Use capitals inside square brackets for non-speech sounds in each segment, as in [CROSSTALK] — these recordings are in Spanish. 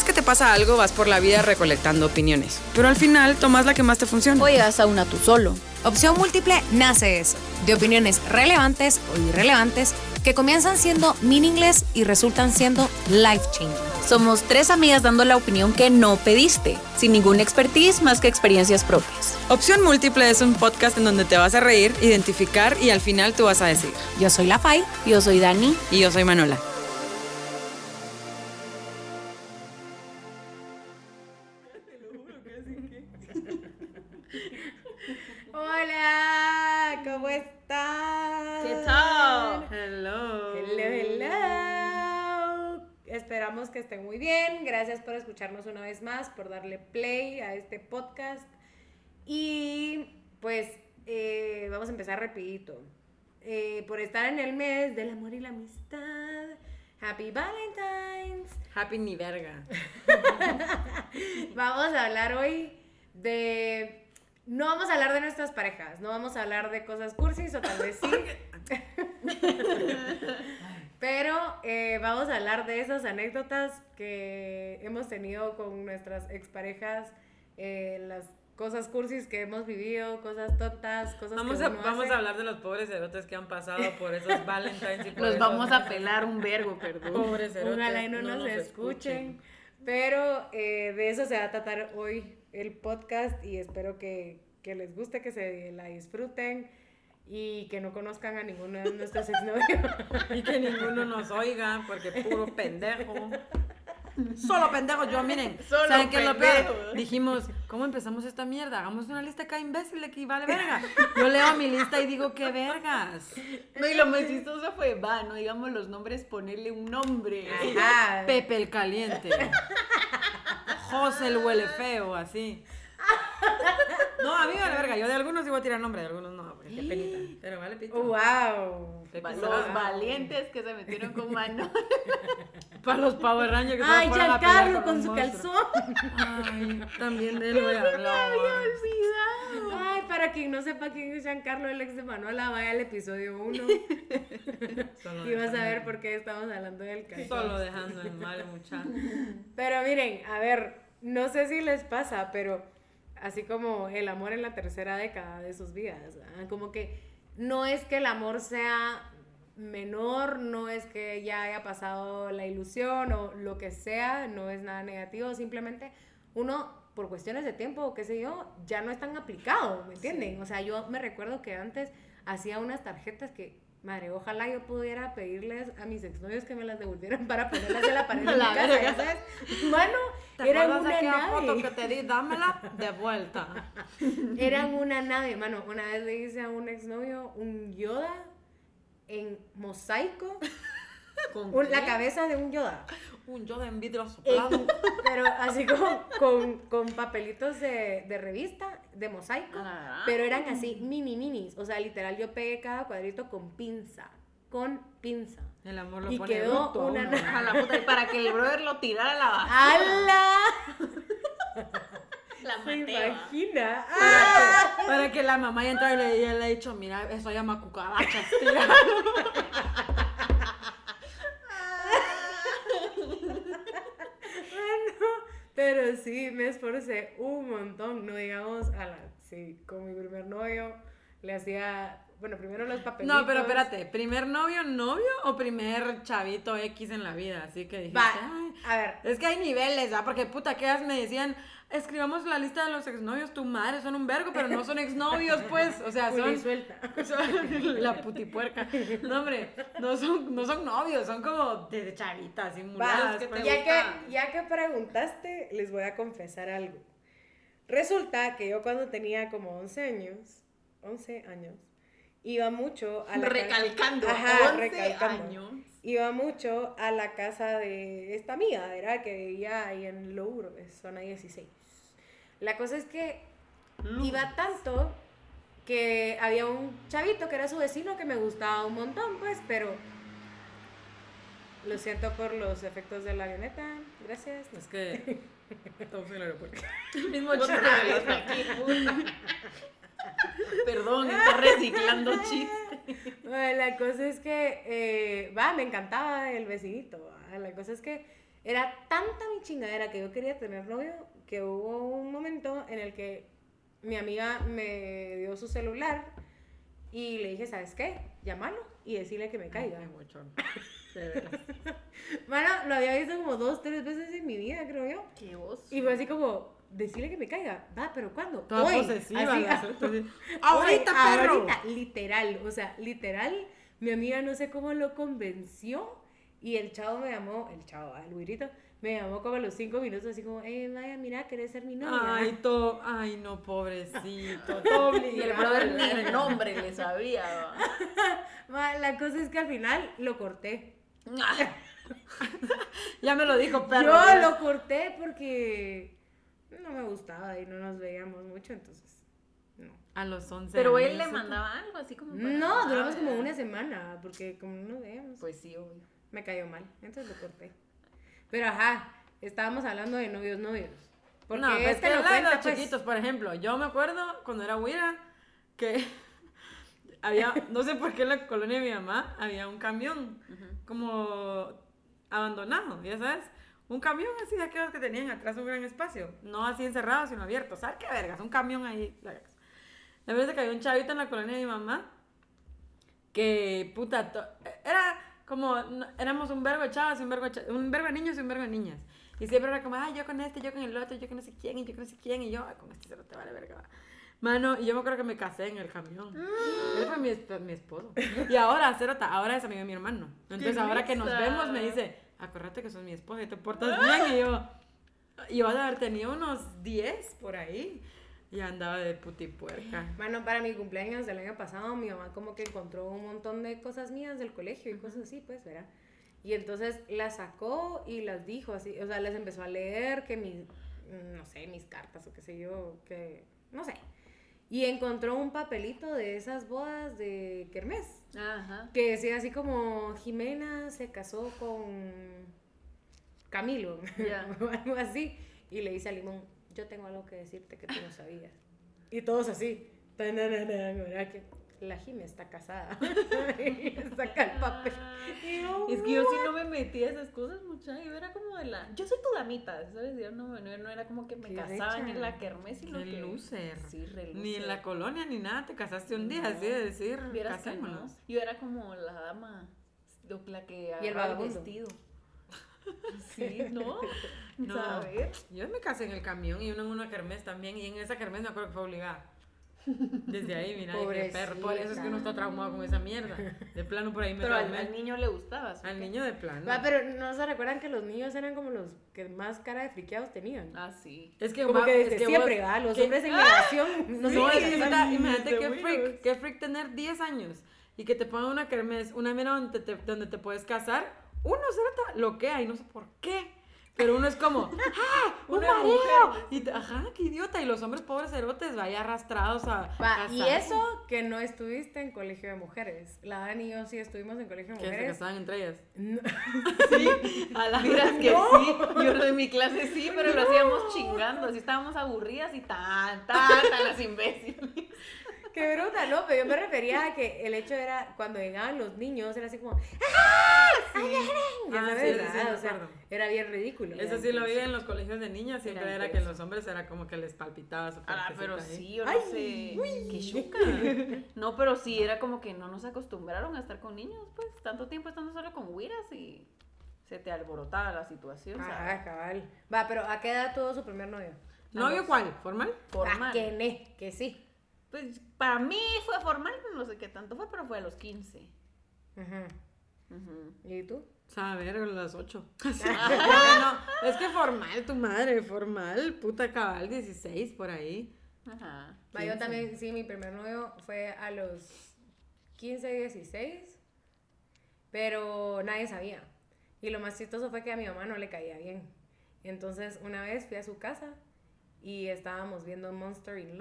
vez que te pasa algo vas por la vida recolectando opiniones, pero al final tomas la que más te funciona. O llegas a una tú solo. Opción Múltiple nace eso, de opiniones relevantes o irrelevantes que comienzan siendo meaningless y resultan siendo life changing. Somos tres amigas dando la opinión que no pediste, sin ninguna expertise más que experiencias propias. Opción Múltiple es un podcast en donde te vas a reír, identificar y al final tú vas a decir. Yo soy La Fai. Yo soy Dani. Y yo soy Manuela. Hola, ¿cómo están? ¿Qué tal? Hello. Hello, hello. Esperamos que estén muy bien. Gracias por escucharnos una vez más, por darle play a este podcast. Y pues eh, vamos a empezar rapidito. Eh, por estar en el mes del amor y la amistad. Happy Valentine's. Happy ni verga. [LAUGHS] Vamos a hablar hoy de... No vamos a hablar de nuestras parejas, no vamos a hablar de cosas cursis o tal vez sí. [LAUGHS] Pero eh, vamos a hablar de esas anécdotas que hemos tenido con nuestras exparejas, eh, las cosas cursis que hemos vivido, cosas tontas, cosas Vamos, que a, uno vamos hace. a hablar de los pobres erotes que han pasado por esos [LAUGHS] Valentines y por Los esos- vamos a pelar un vergo, perdón. Pobres erotes. Ojalá y no, nos, escuchen. Pero eh, de eso se va a tratar hoy el podcast y espero que, que les guste, que se la disfruten y que no conozcan a ninguno de nuestros exnovios. [LAUGHS] Y que ninguno nos oiga, porque puro pendejo. Solo pendejos, yo miren. [LAUGHS] Solo ¿Saben qué es lo peor? pendejos. Dijimos, ¿cómo empezamos esta mierda? Hagamos una lista acá imbécil de que vale verga. Yo leo mi lista y digo, ¿qué vergas? No, y lo más chistoso fue, va, no digamos los nombres, ponerle un nombre. Ajá. Pepe el caliente. José el huele feo, así. [LAUGHS] No, a mí vale verga. Yo de algunos iba a tirar nombre, de algunos no, porque qué penita. Pero vale pito. ¡Wow! Los valientes que se metieron con mano. [LAUGHS] Para los Power Rangers que ¡Ay, Giancarlo con un su monstruo. calzón! Ay, también de él voy a hablar. olvidado. Ay, para quien no sepa quién es Giancarlo, el ex de Manuela, vaya al episodio 1 [LAUGHS] Solo y vas a ver por qué estamos hablando del calzón. Solo dejando en mal muchacho. Pero miren, a ver, no sé si les pasa, pero así como el amor en la tercera década de sus vidas, ¿verdad? como que no es que el amor sea menor, no es que ya haya pasado la ilusión o lo que sea, no es nada negativo, simplemente uno por cuestiones de tiempo o qué sé yo, ya no es tan aplicado, ¿me entienden? O sea, yo me recuerdo que antes hacía unas tarjetas que, madre, ojalá yo pudiera pedirles a mis exnovios que me las devolvieran [LAUGHS] para ponerlas en la pared de [LAUGHS] mi casa. ¿sabes? Mano, ¿Te eran una aquella foto nave. que te di? Dámela de vuelta. [LAUGHS] Eran una nave, mano. Una vez le hice a un exnovio un Yoda en mosaico, [LAUGHS] ¿Con un- la cabeza de un Yoda. Un yo de vidrio en- soplado. [LAUGHS] pero así como con, con papelitos de, de revista, de mosaico. Ah. Pero eran así, mini minis. O sea, literal, yo pegué cada cuadrito con pinza. Con pinza. El amor lo Y pone quedó bruto una A la puta, y para que el brother lo tirara a la basura. ¡Hala! [LAUGHS] La ¿Se va. imagina? Para que, para que la mamá ya entra y le, y le ha dicho, mira, eso llama cucarachas, [LAUGHS] tía. Pero sí, me esforcé un montón, no digamos a la... Sí, con mi primer novio le hacía, bueno, primero los papelitos. No, pero espérate, ¿primer novio, novio o primer chavito X en la vida? Así que "Ay". a ver, Es que hay niveles, ¿ah? Porque puta, ellas me decían, escribamos la lista de los exnovios, tu madre, son un vergo, pero no son exnovios, pues. O sea, [LAUGHS] son. suelta. [LAUGHS] son- la putipuerca. No, hombre, no son, no son novios, son como de chavitas y Va, muladas. que te ya, gusta. que, ya que preguntaste, les voy a confesar algo. Resulta que yo cuando tenía como 11 años, 11 años, iba mucho a la casa- Recalcando, Ajá, 11 recalcando. años. Iba mucho a la casa de esta amiga, era que vivía ahí en Lourdes, zona 16. La cosa es que iba tanto que había un chavito que era su vecino que me gustaba un montón, pues, pero lo siento por los efectos de la avioneta, gracias. Es que. [LAUGHS] Estamos en el aeropuerto. El mismo chiste de los aquí, puta. [LAUGHS] Perdón, está reciclando chistes. Bueno, la cosa es que, eh, va, me encantaba el vecinito. va. La cosa es que Era tanta mi chingadera que yo quería tener novio que hubo un momento en el que mi amiga me dio su celular y le dije, ¿sabes qué? Llámalo y decirle que me caiga. Ay, muchón. [LAUGHS] De. Bueno, lo había visto como dos, tres veces en mi vida, creo yo. Qué oso. Y fue así como, decirle que me caiga. Va, pero ¿cuándo? Toda Hoy. posesiva. Así, la suelta así. Hoy, ¡Ahorita, perro! ahorita, literal, o sea, literal, mi amiga no sé cómo lo convenció y el chavo me llamó, el chavo, el güirito, me llamó como a los cinco minutos así como, eh, vaya, mira, ¿querés ser mi novia? Ay, [LAUGHS] todo. Ay, no, pobrecito. [LAUGHS] Todo Y el brother ni el nombre le sabía. [LAUGHS] Ma, la cosa es que al final lo corté. Ya me lo dijo, perro. Yo lo corté porque no me gustaba y no nos veíamos mucho, entonces, no. A los 11 Pero él le mandaba algo así como. para- No, duramos como una semana, porque como no nos veíamos. Pues sí, obvio. me cayó mal, entonces lo corté. Pero ajá, estábamos hablando de novios, novios. Porque no, pues este que lo la de cuenta, los pues. chiquitos, por ejemplo. Yo me acuerdo cuando era huira que [LAUGHS] había, no sé por qué en la colonia de mi mamá había un camión como abandonado, ya sabes. Un camión así de aquellos que tenían atrás un gran espacio. No así encerrado, sino abierto. ¿Sabes qué vergas? Un camión ahí. La verdad es que había un chavito en la colonia de mi mamá que, puta, era como, no- éramos un verbo de chavas y un verbo de, un verbo de niños y un verbo de niñas. Y siempre era como, ay, yo con este, yo con el otro, yo con no sé quién, y yo con no sé quién, y yo, ay, con este se lo te vale verga. Mano, y yo me acuerdo que me casé en el camión. Él fue mi, mi esposo. Y ahora, Cerota, ahora es amigo de mi hermano. Entonces, ahora que nos vemos, me dice, acuérdate que sos mi esposa y te portas bien. Y yo, yo a haber tenido unos 10 por ahí. Y andaba de putipuerca. Bueno, para mi cumpleaños del año pasado, mi mamá como que encontró un montón de cosas mías del colegio y cosas así, pues, ¿verdad? Y entonces las sacó y las dijo así, o sea, les empezó a leer que mis, no sé, mis cartas o qué sé yo, que, no sé. Y encontró un papelito de esas bodas de Kermés, Ajá. que decía así como, Jimena se casó con Camilo, [LAUGHS] o algo así. Y le dice a Limón, yo tengo algo que decirte que tú no sabías. Y todos así, la Jime está casada. [LAUGHS] saca el papel. Y Es que yo sí no me metí a esas cosas, mucha. Yo era como de la. Yo soy tu damita, ¿sabes? Yo no, no, no era como que me Qué casaban recha. en la kermés, sino que. loser. Sí, re Ni en la colonia ni nada, te casaste un día, No. así de decir, no. casémonos. Yo era como la dama, la que Y el vestido. [LAUGHS] Sí, ¿no? No. ¿Sabes? Yo me casé en el camión y uno en una kermés también, y en esa kermés me acuerdo que fue obligada. Desde ahí, mira, dije, perro, por eso es que uno está traumado con esa mierda. De plano por ahí me Pero al, al niño le gustaba. ¿sí? Al niño de plano. Va, pero no se recuerdan que los niños eran como los que más cara de friqueados tenían. Ah, sí. Es que, como va- que desde es que siempre, vos- ¿verdad? Los que- hombres en negación. No, No, qué neta, imagínate de qué freak, qué freak tener 10 años y que te pongan una kermés, una mera donde te, donde te puedes casar. Uno se lo que hay, no sé por qué. Pero uno es como, ¡ah! [LAUGHS] ¡Un Una mareo! Y ajá, qué idiota. Y los hombres pobres cerotes vaya arrastrados a. Va, y eso que no estuviste en colegio de mujeres. La Dani y yo sí estuvimos en colegio de Que se mujeres. casaban entre ellas. No. [LAUGHS] Sí, a la Miras que sí, yo lo de mi clase sí, pero lo hacíamos chingando, así estábamos aburridas y tan, tan, tan las imbéciles. Qué bruta, ¿no? Pero yo me refería a que el hecho era cuando llegaban los niños, era así como, ¡ah! ¡Ay, ay, ay! Ya Ah, sí, sí, ¿verdad? sí, me o sea, era bien ridículo. Eso sí lo vi en los colegios de niñas, siempre Era era que intenso. los hombres era como que les palpitaba su Ah, pero ahí. sí, yo no Ay, sé. Qué chuca. No, pero sí, era como que no nos acostumbraron a estar con niños, pues, tanto tiempo estando solo con güiras y se te alborotaba la situación, Ah, cabal. Va, pero ¿a qué edad tuvo su primer novio? ¿Novio cuál? ¿Formal? Formal. Ah, que ne, que sí. Pues para mí fue formal, no sé qué tanto fue, pero fue a los 15. Ajá. ¿Y tú? Saber, a las 8. [LAUGHS] [LAUGHS] no, es que formal, tu madre, formal, puta cabal, 16 por ahí. Ajá. Yo 15. también, sí, mi primer novio fue a los 15, 16, pero nadie sabía. Y lo más chistoso fue que a mi mamá no le caía bien. Entonces, una vez fui a su casa y estábamos viendo Monster in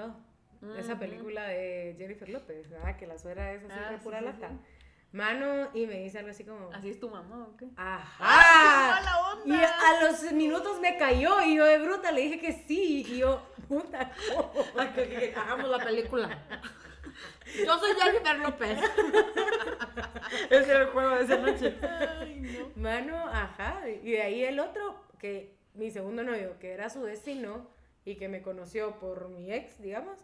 Esa película de Jennifer López, ¿verdad? Que la suegra es así Ah, de pura sí, lata. sí. Mano, y me dice algo así como, ¿Así es tu mamá o qué? ajá. ¡Ah, qué mala onda! Y a los minutos me cayó y yo de bruta le dije que sí. Y yo, puta, [LAUGHS] que hagamos la película. [LAUGHS] Yo soy Jennifer López. [LAUGHS] Ese era el juego de esa noche. Ay, no. Mano, ajá. Y de ahí el otro, que mi segundo novio, que era su destino y que me conoció por mi ex, digamos,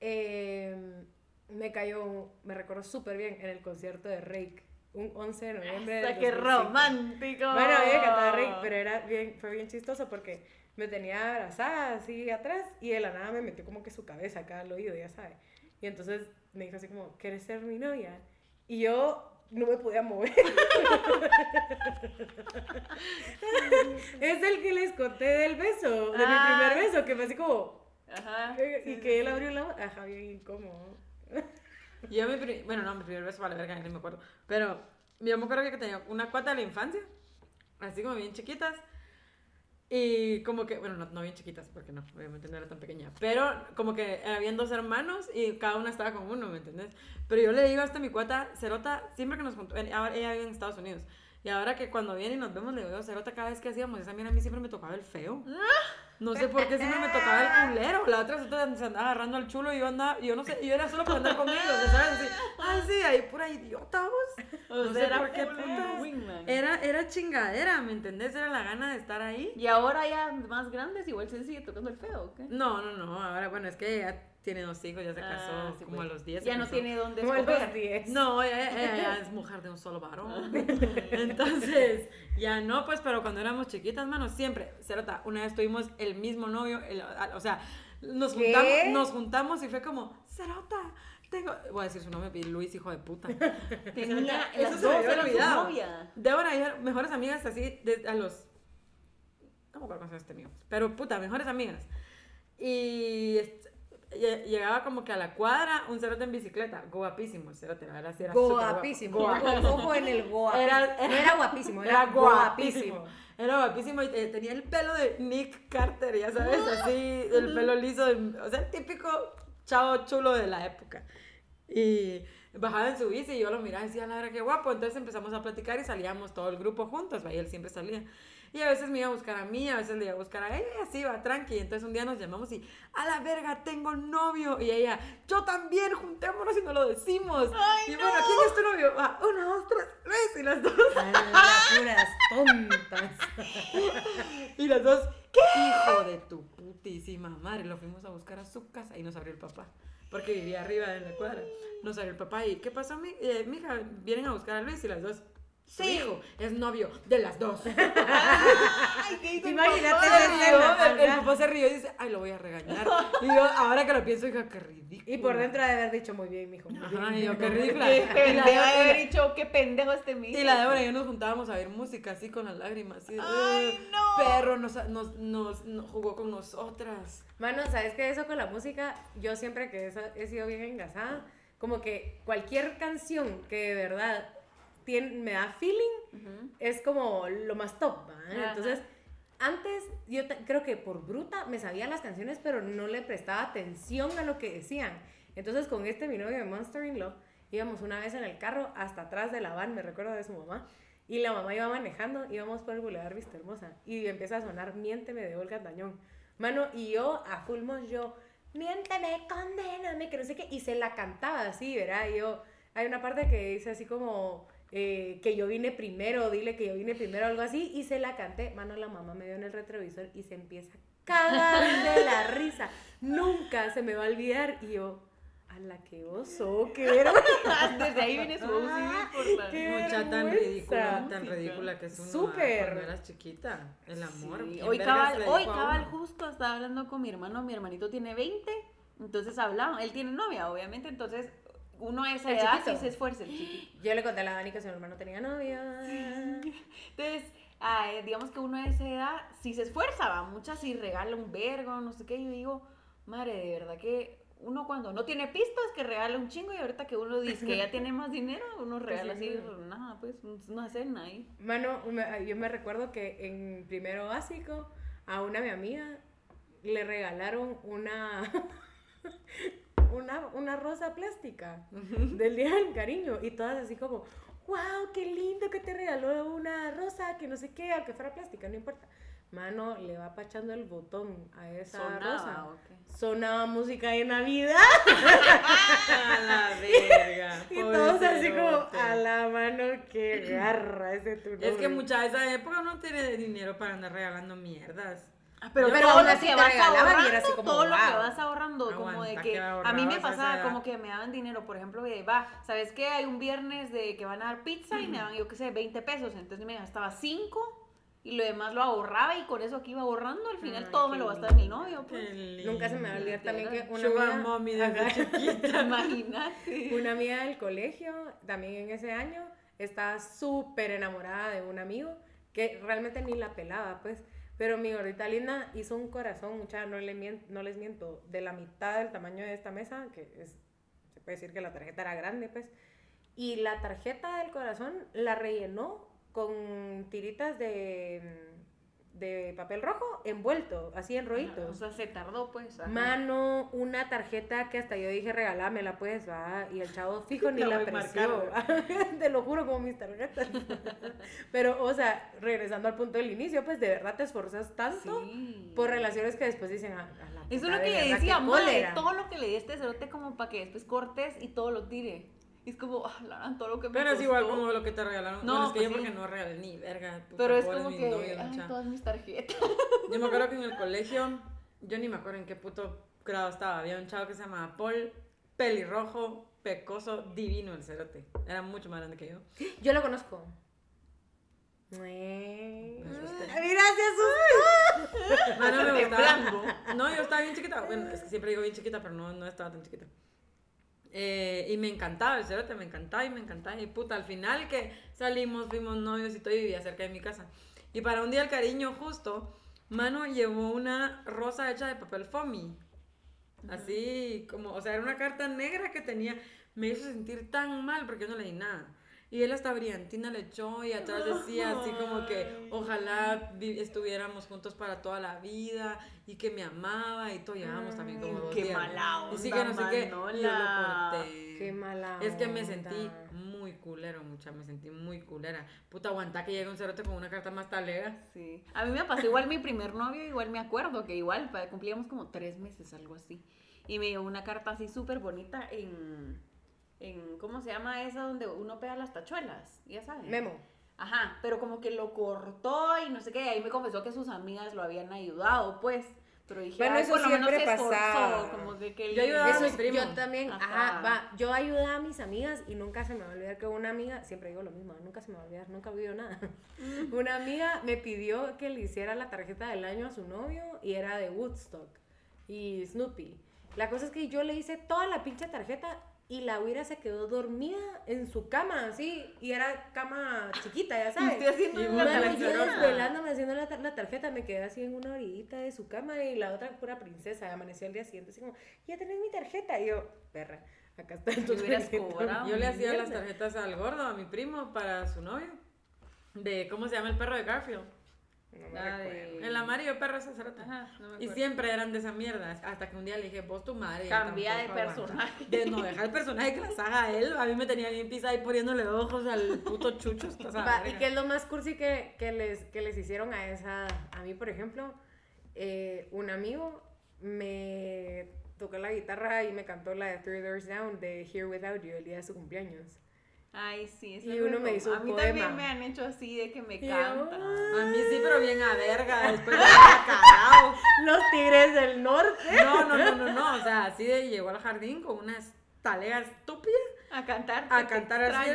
eh, me cayó, me recuerdo súper bien en el concierto de Rake, un 11 de noviembre. del Hasta qué 2005. romántico. Bueno, a mí me Rake, pero era bien, fue bien chistoso porque me tenía abrazada así atrás y de la nada me metió como que su cabeza acá al oído, ya sabe. Y entonces me dijo así como, ¿quieres ser mi novia? Y yo no me podía mover. [LAUGHS] es el que les conté del beso, de mi Ah. primer beso, que fue así como, Ajá. sí, y que él abrió la boca, ajá, bien incómodo. Yo mi pri- bueno, no, mi primer beso vale verga, ni me acuerdo. Pero yo me acuerdo que tenía una cuata de la infancia, así como bien chiquitas. Y como que, bueno, no, no bien chiquitas, porque no, obviamente no era tan pequeña. Pero como que habían dos hermanos y cada una estaba con uno, ¿me entendés? Pero yo le digo hasta mi cuata, Cerota, siempre que nos juntamos, ella vive en Estados Unidos. Y ahora que cuando viene y nos vemos, le digo, Cerota, cada vez que hacíamos esa mira, a mí siempre me tocaba el feo. No sé por qué siempre me tocaba el culero. La otra se andaba agarrando al chulo y yo andaba, yo no sé, yo era solo para andar con ellos, ¿sabes? Así, ay, sí, ahí pura idiota vos. O No sé era por qué putas. Era, era chingadera, ¿me entendés? Era la gana de estar ahí. Y ahora ya más grandes, igual se sigue tocando el feo, ¿o qué? No, no, no, ahora, bueno, es que ya tiene dos hijos, ya se Ah, casó sí, como pues. a los 10. se Ya no tiene dónde escoger. 10. No, ella, [LAUGHS] es mujer de un solo varón. [LAUGHS] Entonces, ya no, pues, pero cuando éramos chiquitas, mano, siempre, Cerota, una vez tuvimos el mismo novio, el- o sea, nos ¿Qué? juntamos, nos juntamos y fue como, Cerota, tengo, voy a decir su nombre, Luis, hijo de puta. [LAUGHS] Tenía, Eso las se me dos olvidado. novia. Débora y yo, mejores amigas así, de, a los, no me acuerdo cuántos años teníamos, pero puta, mejores amigas. Y est- lle- llegaba como que a la cuadra un cerote en bicicleta, guapísimo el cerote, la verdad, sí era. Guapísimo. Guapo. Ojo, en el guapísimo. Era- no era guapísimo, era, guapísimo. Era guapísimo y eh, tenía el pelo de Nick Carter, ya sabes, así, el pelo liso, de- o sea, el típico chavo chulo de la época. Y bajaba en su bici y yo lo miraba y decía, la verdad, qué guapo. Entonces empezamos a platicar y salíamos todo el grupo juntos, ¿va? y él siempre salía. Y a veces me iba a buscar a mí, a veces le iba a buscar a ella, y así va, tranqui. Entonces un día nos llamamos y, a la verga, tengo novio. Y ella, yo también, juntémonos y no lo decimos. y bueno, ¿quién es tu novio? Ah, uno, dos, tres, tres. Y las dos, puras tontas. [LAUGHS] y las dos, hijo de tu putísima madre. Lo fuimos a buscar a su casa y nos abrió el papá. Porque vivía arriba en la cuadra. Nos abrió el papá y, ¿qué pasó, mi, eh, mija? Vienen a buscar a Luis y las dos. Su Sí. hijo es novio de las dos. [LAUGHS] Ay, ¿qué hizo Imagínate el, el papá se rió y dice, ay, lo voy a regañar. Y yo, ahora que lo pienso, hija, qué ridículo. Y por dentro de haber dicho muy bien, mijo. muy Ajá, bien. y yo, qué ridícula. Qué Y la, pendejo de haber dicho, qué pendejo este mío. y la Débora y yo nos juntábamos a ver música así con las lágrimas. Así, Ay, "Ugh, no. Perro nos, nos, nos- nos jugó con nosotras. Mano, ¿sabes qué? Eso con la música, yo siempre que he sido bien engasada, como que cualquier canción que de verdad tiene, me da feeling, Ujú. es como lo más top. Entonces, antes yo creo que por bruta me sabía las canciones, pero no le prestaba atención a lo que decían. Entonces, con este mi novio de Monster in Love, íbamos una vez en el carro hasta atrás de la van, me recuerdo de su mamá, y la mamá iba manejando, íbamos por el Boulevard Vista Hermosa, y empieza a sonar Miénteme de Olga Tañón. Mano, y yo a full mosh, yo, miénteme, condéname, que no sé qué, y se la cantaba así, ¿verdad? Y yo, hay una parte que dice así como eh, que yo vine primero, dile que yo vine primero, algo así, y se la canté. Mano, la mamá me dio en el retrovisor y se empieza a cagar de la risa. Nunca se me va a olvidar. Y yo, a la que oso, qué vergüenza. [LAUGHS] Desde ahí viene su OCD por la... Qué Mucha tan ridícula, tan ridícula que es uno Súper. cuando eras chiquita. El amor. Sí, ¿quién Hoy cabal, hoy cabal justo estaba hablando con mi hermano, mi hermanito tiene 20, entonces hablaba, él tiene novia, obviamente, entonces uno a esa El edad chiquito. sí se esfuerza, el chiquito. Yo le conté a la Dani que su hermano tenía novia. Entonces, digamos que uno a esa edad sí se esfuerza, va, muchas sí regala un vergo, no sé qué, y yo digo, madre, de verdad que uno cuando no tiene pistas que regala un chingo y ahorita que uno dice que ya tiene más dinero, uno regala sí, así, no. nada, pues una cena ahí. Mano, yo me recuerdo que en primero básico a una mi amiga le regalaron una, [LAUGHS] una, una rosa plástica del Día del Cariño y todas así como, wow, qué lindo que te regaló una rosa, que no sé qué, aunque fuera plástica, no importa. Mano, le va pachando el botón a esa Sonaba, rosa. Sonaba música de Navidad. [LAUGHS] A la verga. [LAUGHS] Y todos así como, a la mano, que garra ese tu Es que nombre". mucha de esa época no tiene dinero para andar regalando mierdas. Ah, Pero, Pero todo lo así que vas regalaban y ahorrando, era así como, todo lo que vas ahorrando, como de que que a mí me pasaba como que me daban dinero, por ejemplo, de, va, ¿sabes qué? Hay un viernes de que van a dar pizza y me daban, yo qué sé, 20 pesos, entonces me gastaba 5 y lo demás lo ahorraba y con eso que iba ahorrando, al final Ay, todo me lo gastaba mi novio, pues. Nunca se me va a olvidar también que una Sugar amiga, mommy desde Ajá. chiquita. [LAUGHS] Imagínate. una amiga del colegio, también en ese año, estaba súper enamorada de un amigo que realmente ni la pelaba, pues. Pero mi gordita linda hizo un corazón, mucha, no, le mien- no les miento, de la mitad del tamaño de esta mesa, que es, se puede decir que la tarjeta era grande, pues. Y la tarjeta del corazón la rellenó con tiritas de, de papel rojo envuelto, así en O rollitos. sea, se tardó, pues. ajá. Mano, una tarjeta que hasta yo dije, regalámela, pues, va. Y el chavo [LAUGHS] fijo ni La la, a. [LAUGHS] Te lo juro, como mis tarjetas. [LAUGHS] Pero, o sea, regresando al punto del inicio, pues, de verdad te esforzas tanto Sí. por relaciones que después dicen, "Ah, a la Eso es lo de que le verdad, decía, madre, cólera". todo lo que le di a este cerote como para que después cortes y todo lo tire. Y es como, ah, todo lo que me Pero es igual como lo que te regalaron. No, bueno, es que pues yo sí. porque no regalé ni verga. puta, Pero es como que, ay, todas mis tarjetas. [LAUGHS] Yo me acuerdo que en el [LAUGHS] colegio, yo ni me acuerdo en qué puto grado estaba. Había un chavo que se llamaba Paul, pelirrojo, pecoso, divino el cerote. Era mucho más grande que yo. [GASPS] Yo lo conozco. Me asustó. [LAUGHS] No, no me gustaba. No, yo estaba bien chiquita. Bueno, es que siempre digo bien chiquita, pero no, no estaba tan chiquita. Eh, y me encantaba el cerote, me encantaba y me encantaba. Y puta, al final que salimos, fuimos novios y todo, y vivía cerca de mi casa. Y para un día el cariño justo, Mano llevó una rosa hecha de papel foamy. Así como, o sea, era una carta negra que tenía, me hizo sentir tan mal porque yo no leí nada. Y él hasta brillantina le echó y atrás decía así como que ojalá vi- estuviéramos juntos para toda la vida y que me amaba y todo. Llevábamos también como dos Qué días. mala Y sí que no sé onda, qué. Yo lo corté. Qué mala Es que me onda. sentí muy culero, mucha, me sentí muy culera. Puta, aguanta que llegue un cerote con una carta más talega. Sí. A mí me pasó igual mi primer novio, igual me acuerdo que igual cumplíamos como tres meses, algo así. Y me dio una carta así súper bonita en, en, ¿cómo se llama esa donde uno pega las tachuelas? Ya saben. Memo. Ajá, pero como que lo cortó y no sé qué, ahí me confesó que sus amigas lo habían ayudado, pues. Pero dije, Bueno, "Ay, eso por siempre se esforzó", pasaba. como que qué Yo ayudaba a Eso mi es- primo. yo también, Ajá. ajá, va, yo ayudaba a mis amigas y nunca se me va a olvidar que una amiga, siempre digo lo mismo, nunca se me va a olvidar, nunca olvido nada. una amiga me pidió que le hiciera la tarjeta del año a su novio y era de Woodstock y Snoopy. La cosa es que yo le hice toda la pinche tarjeta y la huira se quedó dormida en su cama, así, y era cama chiquita, ya Y sabes. estoy haciendo Y una tarjeta. haciendo la, tar- la tarjeta, me quedé así en una orillita de su cama y la otra pura princesa. Amaneció el día siguiente, así como, ya tenés mi tarjeta. Y yo, perra, acá está tu Y hubieras tarjeta. Yo le hacía las tarjetas al gordo, a mi primo, para su novio. De, ¿cómo se llama el perro de Garfield? No me La de- recuerdo. El amarillo perro ese cerote. Ajá, no me Y siempre eran de esa mierda. Hasta que un día le dije, vos tu madre. Cambia de tampoco aguanta". personaje. De no dejar el personaje que las haga él. A mí me tenía bien pisa ahí poniéndole ojos al puto chucho. ¿Y qué es lo más cursi que, que, les, que les hicieron a esa? A mí, por ejemplo, eh, un amigo me tocó la guitarra y me cantó la de Three Doors Down de Here Without You el día de su cumpleaños. Ay, sí, es Y uno me hizo A un mí poema. también me han hecho así de que me Y yo, cantan. A mí sí, pero bien a verga. [LAUGHS] Después de cagado. Los tigres del norte. No, no, no, no, no. O sea, así de llegó al jardín con unas talegas estúpidas A cantar. a cantar así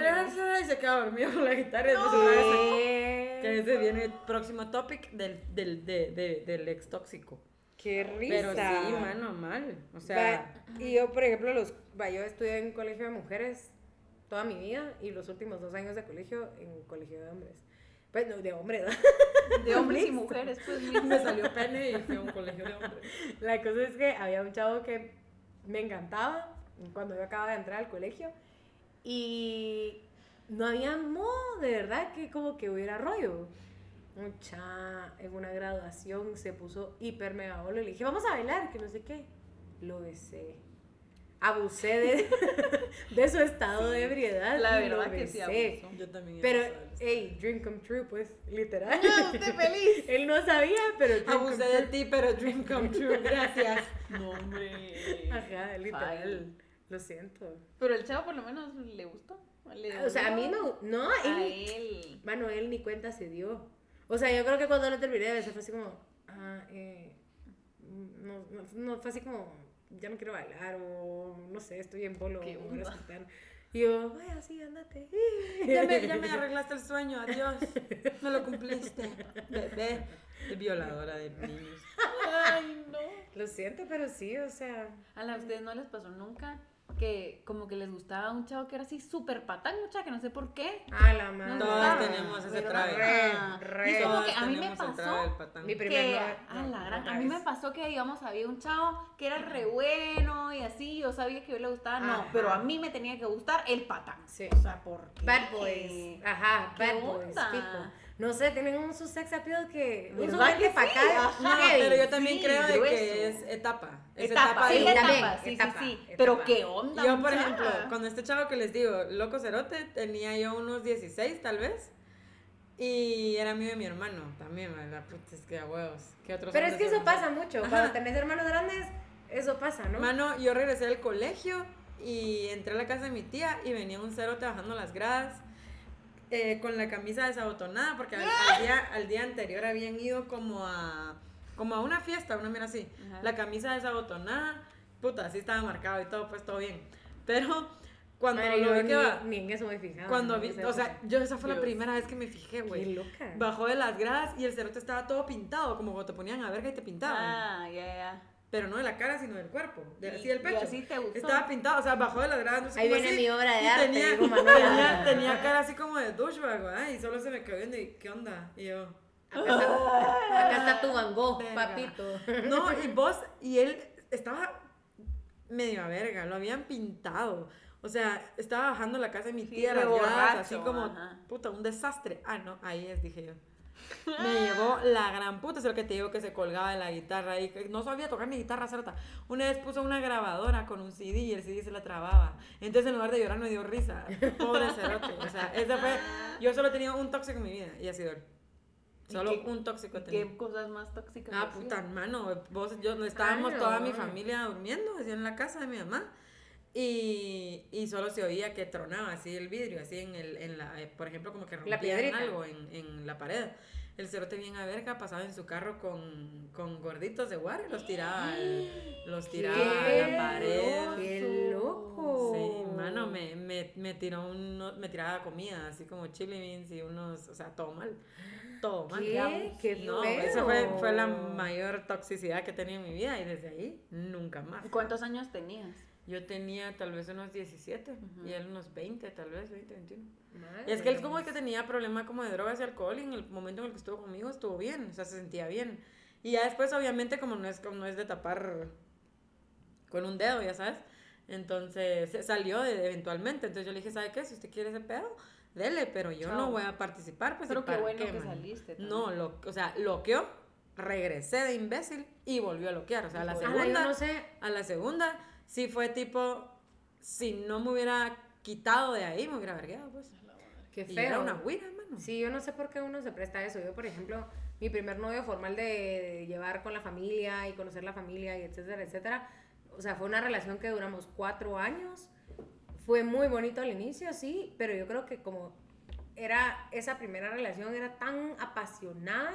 y se queda dormido con la guitarra. y después se- Que ese viene el próximo topic del, del, de, de- del ex tóxico. Qué risa. Pero sí, mano, mal. O sea, Va, y yo, por ejemplo, los, va, yo estudié en colegio de mujeres toda mi vida y los últimos dos años de colegio en colegio de hombres. Pues no, de hombres. ¿no? De [LAUGHS] hombres y mujeres, pues [LAUGHS] me salió pene y fue a un colegio de hombres. La cosa es que había un chavo que me encantaba cuando yo acababa de entrar al colegio y no había modo de verdad que como que hubiera rollo. Mucha, en una graduación se puso hiper mega bolo y le dije, vamos a bailar, que no sé qué. Lo besé. Abusé de, [LAUGHS] de su estado de ebriedad. La y lo verdad que sí besé. abusó. Yo también. he Pero, hey, dream come true, pues, literal. ¡Ah, usted [LAUGHS] feliz! Él no sabía, pero dream come Abusé de ti, pero dream come true. Gracias. [LAUGHS] No, hombre. Ajá, literal. Lo siento. Pero el chavo por lo menos le gustó. Le O sea, a mí no. No, A él. él. Mano, él ni cuenta se dio. O sea, yo creo que cuando lo terminé de besar fue así como. Ah, eh. No, no, no, fue así como. Ya no quiero bailar o no sé, estoy en. ¿Qué o. Y yo, vaya, sí, andate. [LAUGHS] Ya me, ya me arreglaste el sueño, adiós. Me lo cumpliste. Bebé. De violadora de niños. [LAUGHS] Ay, no. Lo siento, pero sí, o sea. A la ustedes no les pasó nunca que como que les gustaba un chavo que era así súper patán, mucha que no sé por qué. A la madre. No Todas gustaba, tenemos ese traje. Re, Ah, re. y es como que a mí me pasó patán. Mi que, no, la gran, a mí me pasó que digamos había un chavo que era re bueno y así, yo sabía que yo le gustaba, no, Ajá. pero a mí me tenía que gustar el patán. Sí. O sea, ¿por qué? Bad boys. Ajá, ¿Qué bad boys. onda? No sé, tienen un su sex appeal que. Un ¿Verdad que pa' sí? acá. No, pero yo también sí, creo de que es etapa. Es Etapa, etapa. sí, de- etapa, sí, etapa, sí, sí. etapa. Pero qué onda. Yo, por ejemplo, con este chavo que les digo, loco cerote, tenía yo unos 16 tal vez. Y era amigo de mi hermano también, ¿verdad? Puta, es que a huevos. ¿Qué otros Pero es que eso pasa mucho. Ajá. Cuando tenés hermanos grandes, eso pasa, ¿no? Mano, yo regresé del colegio y entré a la casa de mi tía y venía un cerote bajando las gradas eh, con la camisa desabotonada porque al, al día, al día anterior habían ido como a, como a una fiesta, una mira así. Ajá. La camisa desabotonada, puta, así estaba marcado y todo, pues todo bien. Pero cuando Madre, lo vi que va, ni en eso me fijaba. cuando vi, o sea, yo esa fue la Dios. primera vez que me fijé, Qué güey. loca. Bajó de las gradas y el cerote estaba todo pintado, como cuando te ponían a verga y te pintaban. Ah, ya, ya. Pero no de la cara, sino del cuerpo, de, Y- así del y pecho. así te gustó. Estaba pintado, o sea, bajó de las gradas, no sé Ahí viene así, mi obra de y arte, Tenía, digo [LAUGHS] tenía, tenía cara así como de douchebag, ¿verdad? Y solo se me quedó viendo y, ¿qué onda? Y yo, Acá está, [LAUGHS] acá está tu Van Gogh, Verga. papito. no, [LAUGHS] y vos, y él estaba medio a verga, lo habían pintado. O sea, estaba bajando la casa de mi Sí, tía, las borracho, así como, ajá. puta, un desastre. Ah, no, ahí es, dije yo. Me llevó la gran puta, es lo que te digo que se colgaba de la guitarra y no sabía tocar ni guitarra certa. Una vez puso una grabadora con un CD y el CD se la trababa. Entonces en lugar de llorar me dio risa. Pobre cerote. O sea, ese fue. Yo solo he tenido un tóxico en mi vida y ha sido él. ¿Y Solo qué- un tóxico tenido. ¿Qué cosas más tóxicas? Ah, puta, hermano. Vos, yo, estábamos Ah, toda mi familia durmiendo, así en la casa de mi mamá. Y, y solo se oía que tronaba así el vidrio, así en el, en la, eh, por ejemplo, como que rompían algo en, en la pared. El cerote bien a verga pasaba en su carro con, con gorditos de guare, los tiraba, al- [GASPS] los tiraba a ¡Qué la pared. ¡Qué loco! Sí, mano, me, me, me tiró uno, me tiraba comida, así como chili beans y unos, o sea, todo mal. Todo mal. ¿Qué? ¡Qué No, feo! esa fue, fue la mayor toxicidad que he tenido en mi vida y desde ahí nunca más. ¿Cuántos años tenías? Yo tenía tal vez unos 17 Ujú. y él unos 20, tal vez 20, 21. Madre Y es que él como que tenía problema como de drogas y alcohol y en el momento en el que estuvo conmigo estuvo bien, o sea, se sentía bien. Y ya después obviamente como no es, como no es de tapar con un dedo, ya sabes, entonces se salió de- eventualmente. Entonces yo le dije, ¿sabe qué? Si usted quiere ese pedo, dele, pero yo Chao. no voy a participar. Pues, Pero ¿y qué bueno qué, que man? saliste también. No, lo, o sea, loqueó, regresé de imbécil y volvió a loquear. O sea, a la segunda, yo no sé. a la segunda, sí fue tipo, si no me hubiera quitado de ahí, me hubiera vergueado, pues. Qué Y feo. era una güira, mano. Sí, yo no sé por qué uno se presta a eso. Yo, por ejemplo, mi primer novio formal de, de llevar con la familia y conocer la familia y etcétera, etcétera. O sea, fue una relación que duramos cuatro años. Fue muy bonito al inicio, sí, pero yo creo que como era esa primera relación era tan apasionada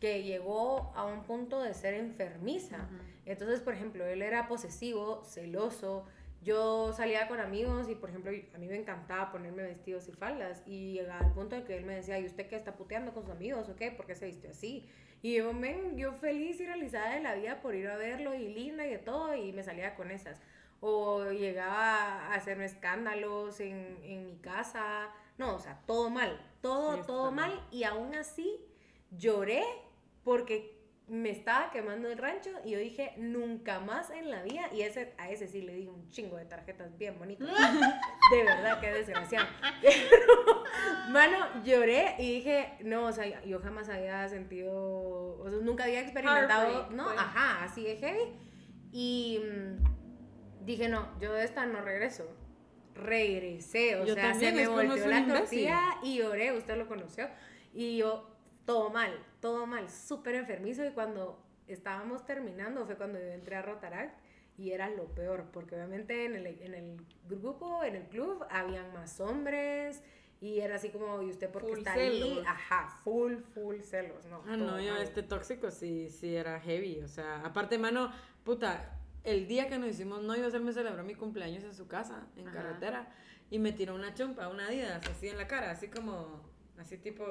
que llegó a un punto de ser enfermiza. Entonces, por ejemplo, él era posesivo, celoso. Yo salía con amigos y, por ejemplo, a mí me encantaba ponerme vestidos y faldas. Y llegaba al punto en que él me decía, ¿y usted qué está puteando con sus amigos o qué? ¿Por qué se vistió así? Y yo, men, yo feliz y realizada de la vida por ir a verlo y linda y de todo. Y me salía con esas. O llegaba a hacerme escándalos en, en mi casa. No, o sea, todo mal. Todo, Sí, todo mal. mal. Y aún así lloré porque me estaba quemando el rancho y yo dije, nunca más en la vida. Y ese, a ese sí le di un chingo de tarjetas bien bonitas. [LAUGHS] De verdad, qué desgraciado. [LAUGHS] Pero, mano, lloré y dije, no, o sea, yo jamás había sentido, o sea, nunca había experimentado, Heartbreak, ¿no? pues. Ajá, así de heavy. Y mm, dije, no, yo de esta no regreso. Regresé, o Yo sea, se me volteó la tortilla y lloré, usted lo conoció. Y yo, todo mal, todo mal, súper enfermizo. Y cuando estábamos terminando fue cuando yo entré a Rotaract y era lo peor, porque obviamente en el, en el grupo, en el club, habían más hombres. Y era así como, ¿y usted por qué Full está ahí? celos. Ajá, full, full celos, ¿no? Ah, no, yo mal. este tóxico sí, sí era heavy. O sea, aparte, mano, puta, el día que nos hicimos novios, él me celebró mi cumpleaños en su casa, en Ajá. carretera, y me tiró una chompa, una Adidas, así en la cara, así como, así tipo,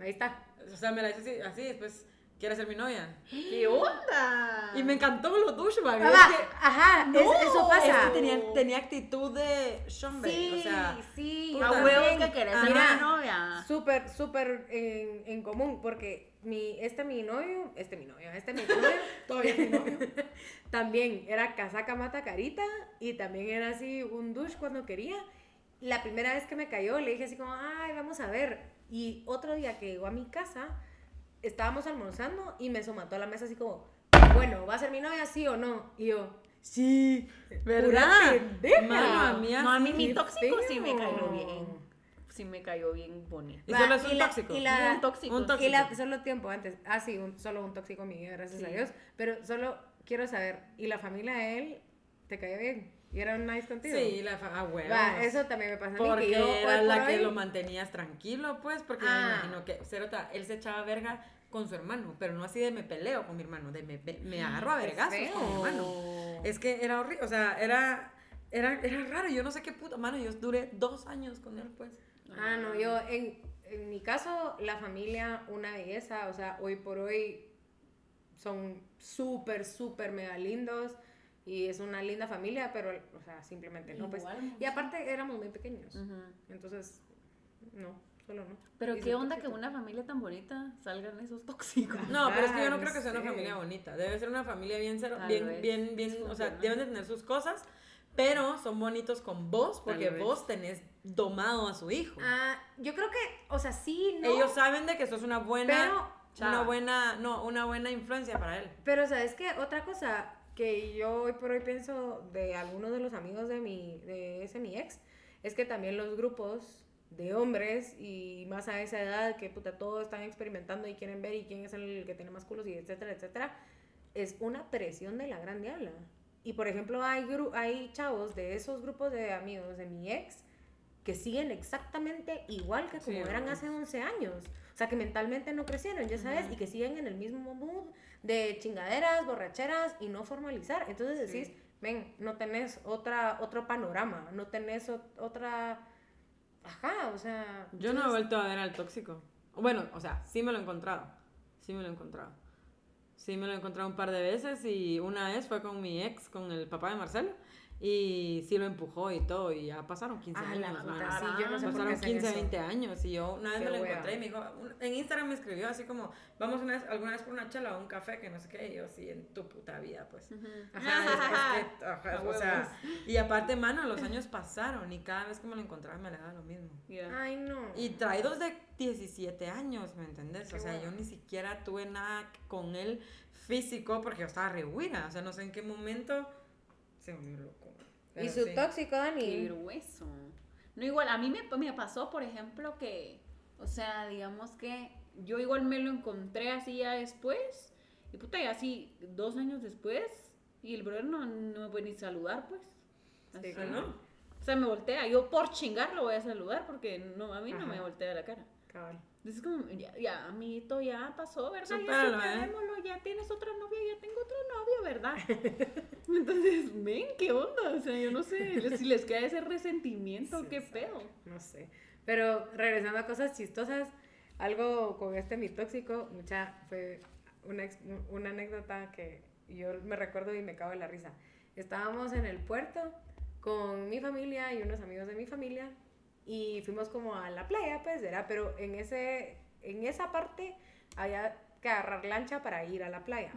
Ahí está. o sea, me la hizo así, así después, ¿quieres ser mi novia? ¿Qué onda? Y me encantó los douchebags. Ah, es que, ajá, es- eso pasa. es que tenía, tenía actitud de shombe, Sí, o sea, sí. puta. A también. que querés ser una novia. Súper, súper en, en común, porque mi, este mi novio, este mi novio, este mi novio, [LAUGHS] todavía es mi novio. [LAUGHS] también era casaca mata carita y también era así un douche cuando quería. La primera vez que me cayó le dije así como, ay, vamos a ver. Y otro día que llegó a mi casa, estábamos almorzando y me somató a la mesa así como, bueno, ¿va a ser mi novia sí o no? Y yo, Sí, ¿verdad? Mano, a mí No, a mí mi tóxico sí me cayó bien. Sí me cayó bien bonito. Y solo es y un la- tóxico. y la- un tóxico. un tóxico. Y la, solo tiempo antes. Ah, sí, un- solo un tóxico en mi vida, gracias a. Dios. Pero solo quiero saber, ¿y la familia de él te cayó bien? ¿Y era un nice contigo? Sí, la ah. Va, eso también me pasa a mí. Porque que yo, era por la que hoy- lo mantenías tranquilo, pues, porque Ah. me imagino que, Cerota, él se echaba verga con su hermano, pero no así de me peleo con mi hermano, de me, me- agarro a vergazos con mi hermano. Es que era horrible, o sea, era, era, era raro, yo no sé qué puta, mano, yo duré dos años con él, pues. Ah, no, yo, en, en mi caso, la familia, una belleza. O sea, hoy por hoy son súper, súper mega lindos. Y es una linda familia, pero, o sea, simplemente no, pues. Igual, Y aparte éramos muy pequeños. Entonces, no, solo no. Pero Y qué onda que una familia tan bonita salgan esos tóxicos. No, pero es que yo no Ah, creo que sea una sí. familia bonita. Debe ser una familia bien, cero, bien, vez. bien, bien, o sea, deben de tener sus cosas, pero son bonitos con vos porque vos tenés domado a su hijo. Ah, yo creo que, o sea, sí, no. Ellos saben de que sos una buena, Pero, una buena, no, una buena influencia para él. Pero, ¿sabes qué? Otra cosa que yo hoy por hoy pienso de algunos de los amigos de mi, de ese mi ex, es que también los grupos de hombres y más a esa edad que puta todos están experimentando y quieren ver y quién es el que tiene más culos y etcétera, etcétera, es una presión de la gran diabla. Y por ejemplo, hay, gru- hay chavos de esos grupos de amigos de mi ex que siguen exactamente igual que Sí, como eran hace 11 años. O sea, que mentalmente no crecieron, ya sabes, y que siguen en el mismo mood de chingaderas, borracheras y no formalizar. Entonces decís, ven, no tenés otra, otro panorama, no tenés ot- otra... Ajá, o sea... Yo no he vuelto a ver al tóxico. Bueno, o sea, sí me lo he encontrado. Sí me lo he encontrado. Sí me lo he encontrado un par de veces y una vez fue con mi ex, con el papá de Marcelo. Y sí lo empujó y todo. Y ya pasaron 15 Ah, la años. puta, sí, yo no sé por qué Pasaron hacen 15, eso. 20 años. Y yo una vez Qué me lo wea. encontré y me dijo, en Instagram me escribió así como, vamos una vez, alguna vez por una chela o un café, que no sé qué. Y yo, sí, en tu puta vida, pues. Ajá, es- es que- ajá, [LAUGHS] o sea, y aparte, mano, los años pasaron y cada vez que me lo encontraba me le daba lo mismo. Ay, no. Y traídos de 17 años, ¿me entendés? Qué o sea, yo ni siquiera tuve nada con él físico porque yo estaba re buena. O sea, no sé en qué momento se volvió loco. ¿Y su sí. tóxico, Qué Dani? grueso. No, igual, a mí me, me pasó, por ejemplo, que, o sea, digamos que yo igual me lo encontré así ya después, y puta, y así dos años después, y el brother no, no me puede ni saludar, pues. Sí, Así. Ah, ¿no? O sea, me voltea, yo por chingar lo voy a saludar, porque no, a mí no me voltea la cara. Cabal. Entonces, como, ya, ya, amiguito, ya pasó, ¿verdad? Supéralo, ya ¿eh? superémoslo, ya tienes otra novia, ya tengo otro novio, ¿verdad? [LAUGHS] Entonces, ven, ¿qué onda? O sea, yo no sé si les queda ese resentimiento, Sí, qué pedo. No sé. Pero regresando a cosas chistosas, algo con este mi tóxico, mucha, fue una, una anécdota que yo me recuerdo y me cago en la risa. Estábamos en el puerto con mi familia y unos amigos de mi familia y fuimos como a la playa, pues, era, pero en, ese, en esa parte había que agarrar lancha para ir a la playa.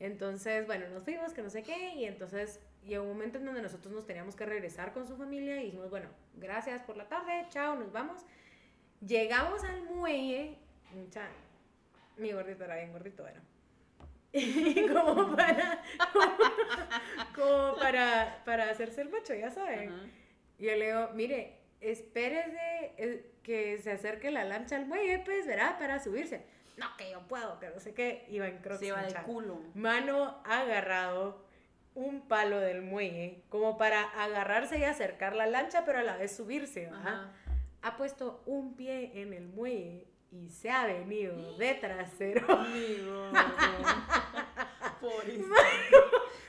Entonces, bueno, nos fuimos, que no sé qué, y entonces llegó un momento en donde nosotros nos teníamos que regresar con su familia y dijimos, bueno, gracias por la tarde, chao, nos vamos. Llegamos al muelle, mucha, mi gordito era bien gordito, bueno. [LAUGHS] y como para, como, para, para hacerse el macho, ya saben. Ajá. Y yo le digo, mire, espérese eh, que se acerque la lancha al muelle, pues, verá, para subirse. No, que yo puedo, que no sé qué. Iba en crocs. Se va de culo. Mano agarrado un palo del muelle como para agarrarse y acercar la lancha, pero a la vez subirse, ¿verdad? Ajá. Ha puesto un pie en el muelle y se ha venido [GASPS] de trasero. Amigo. [LAUGHS]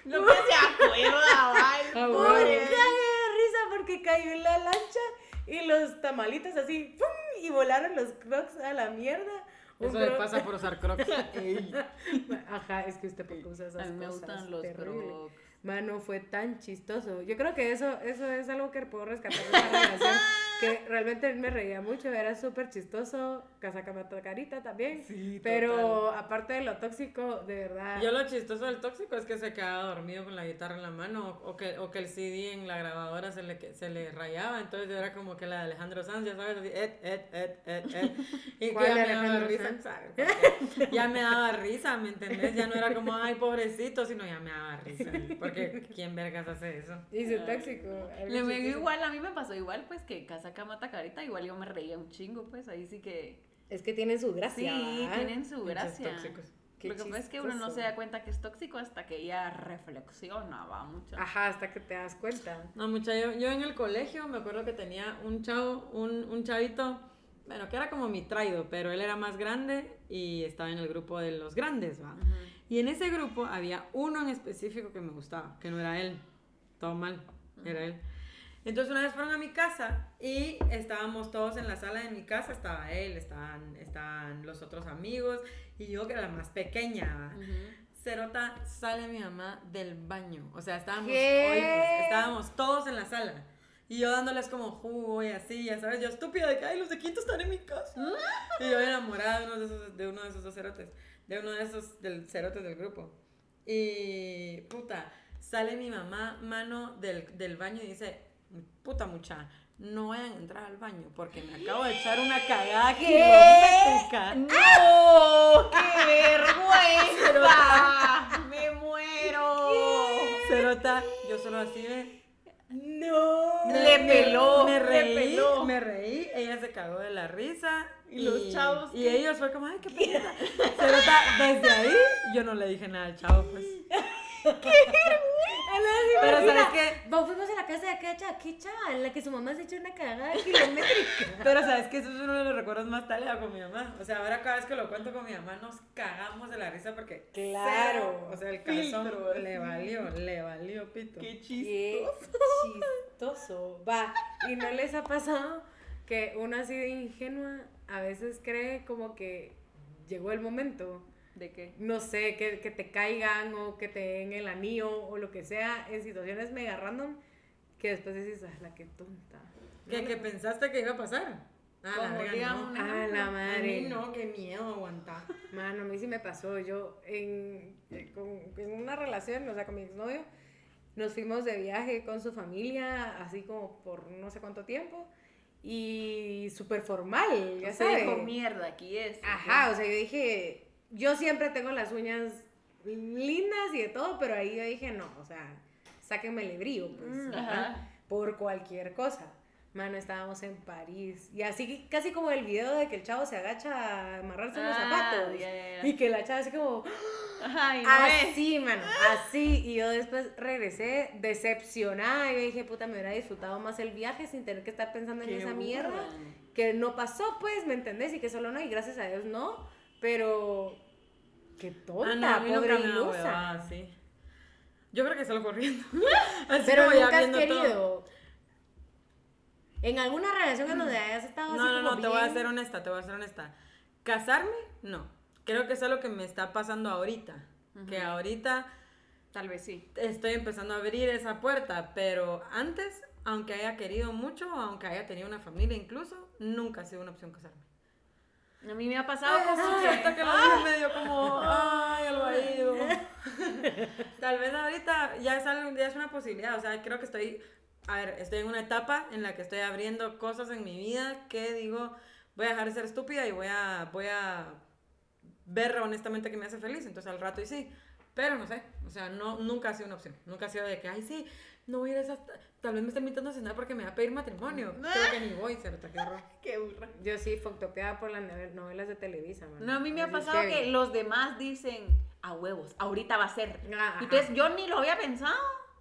No que se acuerda, Me pobre. Porque cayó en la lancha y los tamalitos así, ¡pum! y volaron los crocs a la mierda. Un Eso le croc- pasa por usar crocs. [LAUGHS] Ajá, es que usted qué usa esas A mí me cosas. gustan los Terrible. crocs. Mano, fue tan chistoso. Yo creo que eso, eso es algo que puedo rescatar de esta relación. [LAUGHS] Que realmente me reía mucho, era súper chistoso. Casaca mata carita también. Sí, Pero aparte de lo tóxico, de verdad. Yo lo chistoso del tóxico es que se quedaba dormido con la guitarra en la mano o que, o que el CD en la grabadora se le, que- se le rayaba. Entonces era como que la de Alejandro Sanz, ya sabes, así, et, et, et, et, et. [LAUGHS] Y que ¿Cuál ya me daba risa? ¿sabes? Ya me daba risa, ¿me entendés? Ya no era como, ay, pobrecito, sino ya me daba risa. Porque ¿quién vergas hace eso? Y su tóxico. Le igual, a mí me pasó igual, pues que casaca mata carita, igual yo me reía un chingo, pues ahí sí que. Es que tienen su gracia. Sí, tienen su gracia. tóxicos. Qué Lo que pasa es que uno no se da cuenta que es tóxico hasta que ella reflexiona, va mucho. Ajá, hasta que te das cuenta. No, mucha, yo, yo en el colegio me acuerdo que tenía un chavo, un, un chavito, bueno, que era como mi traido, pero él era más grande y estaba en el grupo de los grandes, ¿va? Y en ese grupo había uno en específico que me gustaba, que no era él. Todo mal, era él. Entonces una vez fueron a mi casa y estábamos todos en la sala de mi casa, estaba él, estaban, estaban los otros amigos y yo que era la más pequeña. Ujú. Cerota sale mi mamá del baño. O sea, estábamos, estábamos todos en la sala. Y yo dándoles como jugo y así, ya sabes, yo estúpida de que, ay, los de quinto están en mi casa. [LAUGHS] y yo enamorada de uno de esos, de uno de esos dos cerotes, de uno de esos del cerotes del grupo. Y, puta, sale mi mamá, mano, del, del baño y dice, puta mucha, no vayan a entrar al baño porque me acabo de echar una cagada kilométrica. ¡No! ¡Qué vergüenza! ¡Me muero! Cerota, yo solo así ve. No. Le peló, Me reí, peló. me reí, ella se cagó de la risa. ¿Y los chavos Y qué? ellos fue como, ay, qué pena. Cerota, desde ahí yo no le dije nada al chavo, pues. [LAUGHS] Pero ¿sabes? Vos fuimos a la casa de aquella chava, ¿qué chava? En la que su mamá se echó una cagada kilométrica. [LAUGHS] Pero sabes que eso es uno de los recuerdos más taleados con mi mamá. O sea, ahora cada vez que lo cuento con mi mamá nos cagamos de la risa porque Claro. cero, o sea, el calzón Filtro, le valió, le valió pito. ¡Qué Qué chistoso. Va, ¿y no les ha pasado que uno así de ingenua a veces cree como que llegó el momento? ¿De qué? No sé, que, que te caigan o que te den el anillo o lo que sea en situaciones mega random que después dices, ah, la que tonta. ¿Qué, qué pensaste que iba a pasar? Ah, la Como verga, digamos no. un Ah, la A madre. mí no, qué miedo aguantar. Mano, a mí sí me pasó. Yo en, eh, con, en una relación, o sea, con mi exnovio, nos fuimos de viaje con su familia, así como por no sé cuánto tiempo, y súper formal, ya O sea, sabes. dijo, mierda, aquí es. Ajá, o sea, yo dije, yo siempre tengo las uñas lindas y de todo, pero ahí yo dije, no, o sea, sáquenme el brillo, pues, Mm, por cualquier cosa. Mano, estábamos en París. Y así, casi como el video de que el chavo se agacha a amarrarse los Ah, zapatos. ya, ya. Y que la chava así como, Ajá, y no es. así, mano, así. Y yo después regresé decepcionada. Y dije, puta, me hubiera disfrutado más el viaje sin tener que estar pensando en esa mierda. Que no pasó, pues, ¿me entendés? Y que solo no, y gracias a Dios no. Pero, qué tonta, Ah, no, pobre ilusa. huevada, sí. Yo creo que solo corriendo. [LAUGHS] Así Pero como ya nunca has todo. querido. En alguna relación en donde hayas estado así No, no, no, te voy a ser honesta, te voy a ser honesta. ¿Casarme? No. Creo que es lo que me está pasando ahorita. Que ahorita Tal vez sí. estoy empezando a abrir esa puerta, pero antes, aunque haya querido mucho, aunque haya tenido una familia incluso, nunca ha sido una opción casarme. A mí me ha pasado como que... ahorita que lo dije medio como, ay, algo ido. [LAUGHS] Tal vez ahorita ya es, algo, ya es una posibilidad, o sea, creo que estoy, a ver, estoy en una etapa en la que estoy abriendo cosas en mi vida que digo, voy a dejar de ser estúpida y voy a, voy a ver honestamente que me hace feliz, entonces al rato y sí. Pero no sé, o sea, no, nunca ha sido una opción. Nunca ha sido de que, ay, sí, no voy a ir a esa... Tal vez me está invitando a cenar porque me va a pedir matrimonio. [LAUGHS] Creo que ni voy, se lo qué horror. [LAUGHS] Qué burra. Yo sí, foctopeada por las nove- novelas de Televisa, man. No, a mí me ha pasado que los demás dicen a huevos, ahorita va a ser. Ajá. Entonces yo ni lo había pensado.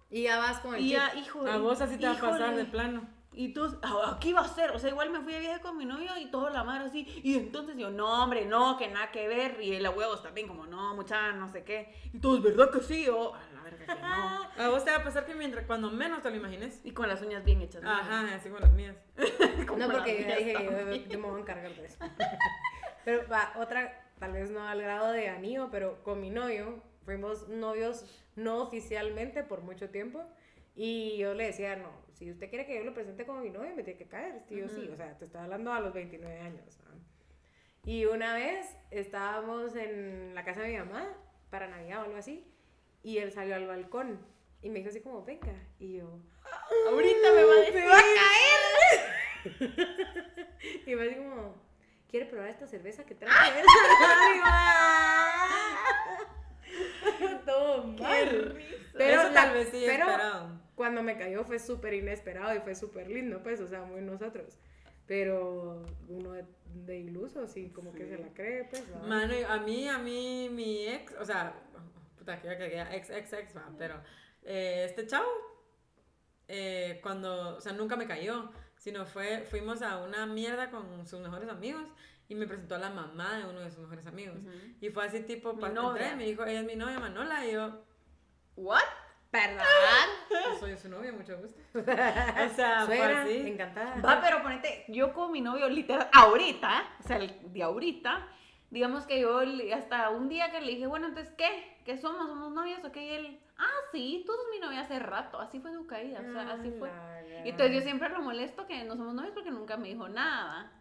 Y ya vas con el Y ya, hijo A vos así te va a pasar híjole. de plano. Y tú, "Ah, aquí va a ser. O sea, igual me fui de viaje con mi novio y todo la mar así. Y entonces yo, no, hombre, no, que nada que ver. Y el a huevos también, como, no, mucha, no sé qué. Y todos, ¿verdad que sí? O, a la verga que no. [LAUGHS] A vos te va a pasar que mientras, cuando menos te lo imagines. Y con las uñas bien hechas. ¿no? Ajá, así con las mías. [LAUGHS] No, porque yo dije, yo, también. yo me voy a encargar de eso. [LAUGHS] Pero va, otra, tal vez no al grado de anillo, pero con mi novio fuimos novios no oficialmente por mucho tiempo. Y yo le decía, no, si usted quiere que yo lo presente como mi novio, me tiene que caer. Y yo sí, o sea, te estaba hablando a los 29 años. ¿va? Y una vez estábamos en la casa de mi mamá para Navidad o algo así, y él salió al balcón y me dijo así como, venga. Y yo, [GASPS] Ahorita me va a decir. ¡Me va a caer! [LAUGHS] y me así como, ¿quiere probar esta cerveza que traje? [LAUGHS] Todo mal. Pero Eso tal vez sí pero cuando me cayó fue súper inesperado y fue súper lindo, pues, o sea, muy nosotros. Pero uno de, de iluso, sí, como que se la cree, pues. Mano, a mí, a mí, mi ex, o sea, puta, que ya ex, ex, ex, va, pero eh, este chavo, eh, cuando, o sea, nunca me cayó, sino fue, fuimos a una mierda con sus mejores amigos y me presentó a la mamá de uno de sus mejores amigos. Y fue así tipo, Mi novia. entré, me dijo, ella es mi novia Manola, y yo, ¿What? [LAUGHS] "Yo soy su novia, mucho gusto. [LAUGHS] o sea, fue Suegra, así. encantada. Va, pero ponete, yo con mi novio literal, ahorita, o sea, el de ahorita, digamos que yo hasta un día que le dije, bueno, entonces, ¿qué? ¿Qué somos? ¿Somos novios o qué? Y él, ah, sí, tú sos mi novia hace rato, así fue su caída, o sea, así fue. Y entonces yo siempre lo molesto que no somos novios porque nunca me dijo nada.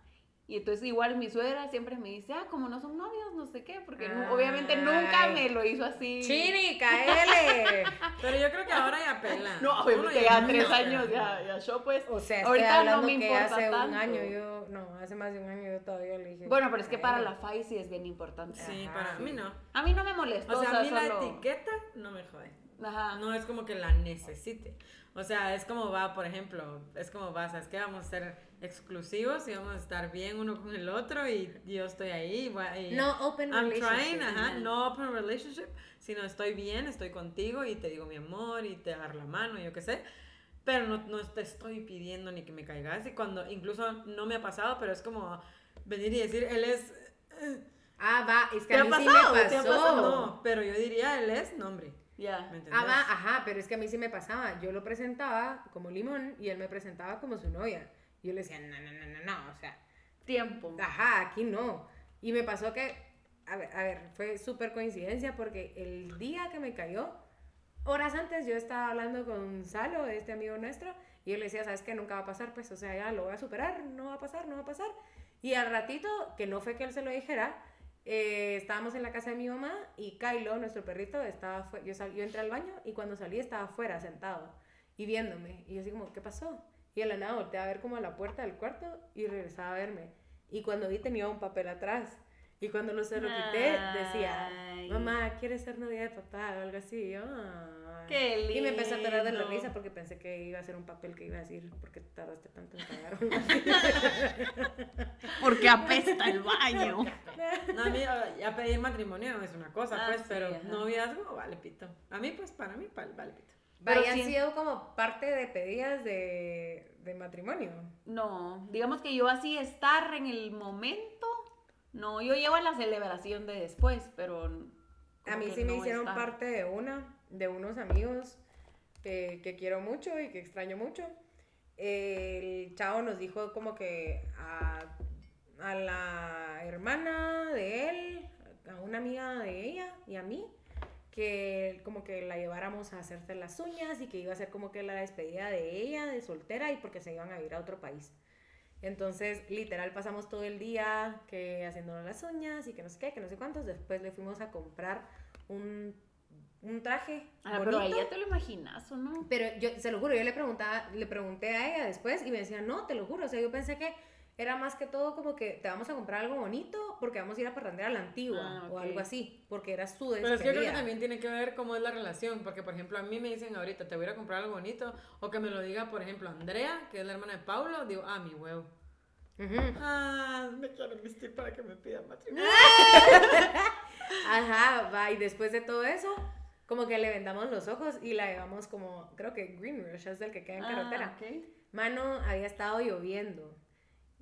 Y entonces igual mi suegra siempre me dice, ah, como no son novios, no sé qué, porque obviamente nunca me lo hizo así. Chini, caele. [LAUGHS] Pero yo creo que ahora ya pela. No, obviamente ya tres años, ya, ya yo pues. O sea, Ahorita no hablando me que importa hace un año yo, no, hace más de un año yo todavía le dije. Bueno, pero es que para la FAI sí es bien importante. Sí, Ajá, para sí. mí no. A mí no me molestó, O sea, a mí la etiqueta no me jode. Ajá. No es como que la necesite. O sea, es como va, por ejemplo, es como va, ¿sabes qué? Vamos a ser exclusivos y vamos a estar bien uno con el otro y yo estoy ahí. y No open I'm relationship. trying, ajá, no open relationship, sino estoy bien, estoy contigo y te digo mi amor y te agarro la mano, yo qué sé. Pero no, no te estoy pidiendo ni que me caigas. Y cuando, incluso no me ha pasado, pero es como venir y decir, él es... eh, Ah, va, es que ¿Te a ha mí pasado? sí me ¿Te ha pasó. pasado? No, pero yo diría, él es nombre. Ya. Ah, va, ajá, pero es que a mí sí me pasaba. Yo lo presentaba como limón y él me presentaba como su novia. Y yo le decía, no, no, no, no, no, o sea, Tiempo. ajá, aquí no. Y me pasó que, a ver, a ver fue súper coincidencia porque el día que me cayó, horas antes yo estaba hablando con Salo, este amigo nuestro, y yo le decía, ¿sabes qué? Nunca va a pasar, pues, o sea, ya lo voy a superar, no va a pasar, no va a pasar. Y al ratito, que no fue que él se lo dijera, eh, estábamos en la casa de mi mamá y Kylo, nuestro perrito, estaba yo, yo entré al baño y cuando salí estaba afuera sentado y viéndome. Y yo así como, ¿qué pasó? Y de la nada volteé a ver como a la puerta del cuarto y regresaba a verme. Y cuando vi tenía un papel atrás. Y cuando lo se lo quité, decía, mamá, ¿quieres ser novia de papá? O algo así. Y yo. Qué Y me empecé a atorar de la lindo. risa porque pensé que iba a ser un papel que iba a decir, ¿por qué tardaste tanto en cagar? [LAUGHS] Porque apesta el baño. [LAUGHS] No, a mí ya pedir matrimonio es una cosa, Ah, pues, sí, pero ajá. noviazgo vale pito. A mí, pues, para mí, vale pito. Pero Vaya, han sí- sido como parte de pedidas de, de matrimonio. No, digamos que yo así estar en el momento. No, yo llevo a la celebración de después, pero. A mí sí me no hicieron parte de una, de unos amigos que, que quiero mucho y que extraño mucho. El chavo nos dijo como que a, a la hermana de él, a una amiga de ella y a mí, que como que la lleváramos a hacerse las uñas y que iba a ser como que la despedida de ella, de soltera, y porque se iban a ir a otro país. Entonces, literal, pasamos todo el día que haciéndonos las uñas y que no sé qué, que no sé cuántos. Después le fuimos a comprar un, un traje. Ah, pero ahí bonito. ya te lo imaginas, ¿o no? Pero yo, se lo juro, yo le preguntaba, le pregunté a ella después y me decía, no, te lo juro. O sea, yo pensé que era más que todo como que te vamos a comprar algo bonito porque vamos a ir a parrandear a la antigua Ah, o algo así, porque era su Pero es que yo creo que despedida. también tiene que ver cómo es la relación, porque por ejemplo a mí me dicen ahorita, te voy a comprar algo bonito, o que me lo diga, por ejemplo, Andrea, que es la hermana de Paulo, digo, ah, mi huevo. Ujú. Ah, me quiero vestir para que me pidan matrimonio. [LAUGHS] Ajá, va, y después de todo eso, como que le vendamos los ojos y la llevamos como, creo que Green Rush es el que queda en carretera. Ah, ok. Mano, había estado lloviendo.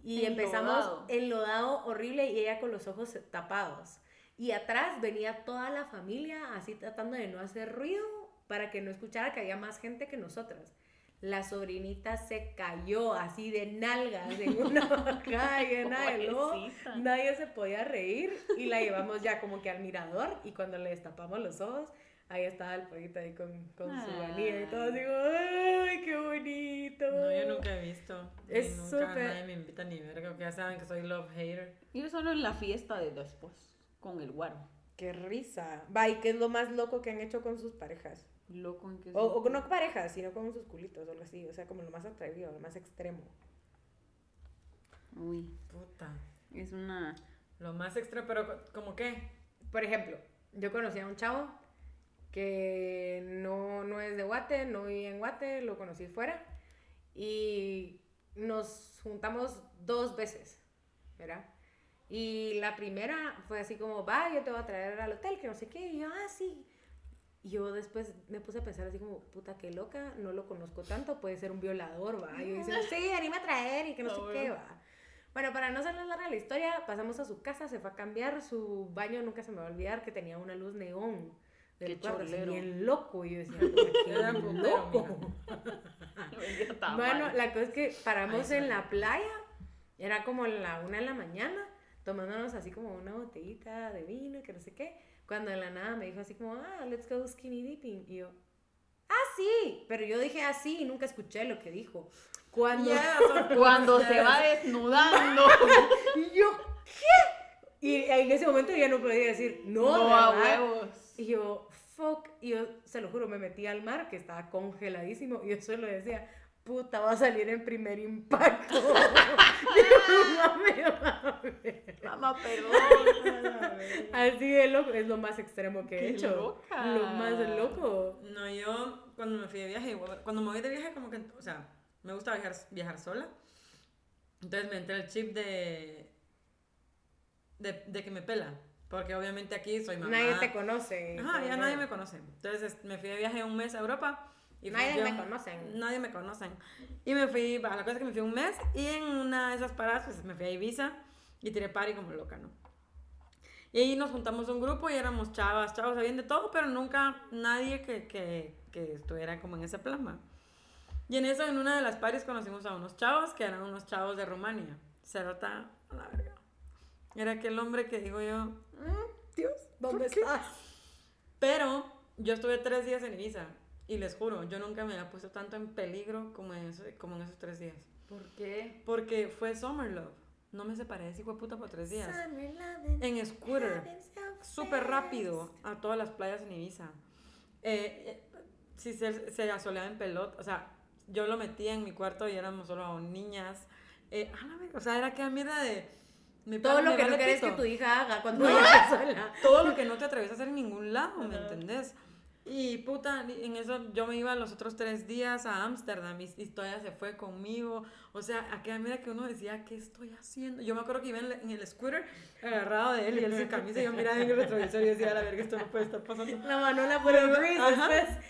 Y empezamos enlodado horrible y ella con los ojos tapados. Y atrás venía toda la familia así tratando de no hacer ruido para que no escuchara que había más gente que nosotras. La sobrinita se cayó así de nalgas en [LAUGHS] una bajada llena de lodo. Nadie se podía reír y la llevamos ya como que al mirador y cuando le destapamos los ojos, ahí estaba el pollito ahí con, con su anilla y todo. Digo, ¡ay, qué bonito! No, yo nunca he visto. Es nunca súper- nadie me invita ni verga, porque ya saben que soy love hater. Yo solo en la fiesta de después, con el guaro. ¡Qué risa! Va, ¿y qué es lo más loco que han hecho con sus parejas? Loco en que O, o no parejas, sino con sus culitos o algo así. O sea, como lo más atrevido, lo más extremo. Uy, Puta. es una... Lo más extra, pero co- ¿como qué? Por ejemplo, yo conocí a un chavo que no, no es de Guate, no vive en Guate, lo conocí fuera. Y nos juntamos dos veces, ¿verdad? Y la primera fue así como, va, yo te voy a traer al hotel, que no sé qué. Y yo, ah, sí. Y yo después me puse a pensar así como, puta, qué loca, no lo conozco tanto, puede ser un violador, va. Y yo diciendo, [LAUGHS] sí, anima a traer y que no sé qué, va. Bueno, para no hacerles larga la historia, pasamos a su casa, se fue a cambiar, su baño nunca se me va a olvidar que tenía una luz neón Qué cholero. bien loco. Y yo decía, "Puta, qué Era loco. [LAUGHS] Bueno, la cosa es que paramos Ay, en la playa, era como la una de la mañana, tomándonos así como una botellita de vino y que no sé qué, cuando de la nada me dijo así como, ah, let's go skinny dipping. Y yo, ah, sí, pero yo dije así y nunca escuché lo que dijo. Cuando... [LAUGHS] Cuando se va desnudando. [LAUGHS] Y yo, ¿qué? Y en ese momento ya no podía decir, no, No, a huevos. Y yo, fuck, y yo se lo juro, me metí al mar que estaba congeladísimo y yo solo decía, puta, va a salir en primer impacto. [LAUGHS] Yo, mame, mame. Mamá, perdón. Así de loco, es lo más extremo que he hecho. loca. Lo más loco. No, yo cuando me fui de viaje, cuando me voy de viaje, como que, o sea, me gusta viajar, viajar sola. Entonces me entra el chip de, de, de que me pela. Porque obviamente aquí soy mamá. Nadie te conoce. Ajá, ya nadie me conoce. Entonces es- me fui de viaje un mes a Europa. Y Nadie yo- me conocen. Nadie me conocen. Y me fui, la cosa es que me fui un mes y en una de esas paradas pues me fui a Ibiza y tiré party como loca, ¿no? Y ahí nos juntamos un grupo y éramos chavas, chavos, habían de todo, pero nunca nadie que, que, que estuviera como en ese plan, ¿va? Y en eso, en una de las paris conocimos a unos chavos que eran unos chavos de Rumania. Cerota, a la verga. Era aquel hombre que digo yo, "Mm, Dios, ¿Dónde ¿por qué?". estás? Pero yo estuve tres días en Ibiza y les juro, yo nunca me había puesto tanto en peligro como en, eso- como en esos tres días. ¿Por qué? Porque fue Summer Love. No me separé de ese puta por tres días. En scooter, súper rápido, a todas las playas en Ibiza. Eh, eh, si se, se asoleaba en pelota, o sea, yo lo metía en mi cuarto y éramos solo niñas. Eh, o sea, era que mierda de... me Todo lo me que no quieres que tu hija haga cuando vaya [LAUGHS] sola. todo lo que no te atreves a hacer en ningún lado, ¿me entendés? Y puta, en eso yo me iba los otros tres días a Ámsterdam y, y todavía se fue conmigo. O sea, aquella mira que uno decía, ¿qué estoy haciendo? Yo me acuerdo que iba en, el- en el scooter agarrado de él y él sin camisa y yo miraba en el retrovisor y decía, a la verga, esto no puede estar pasando.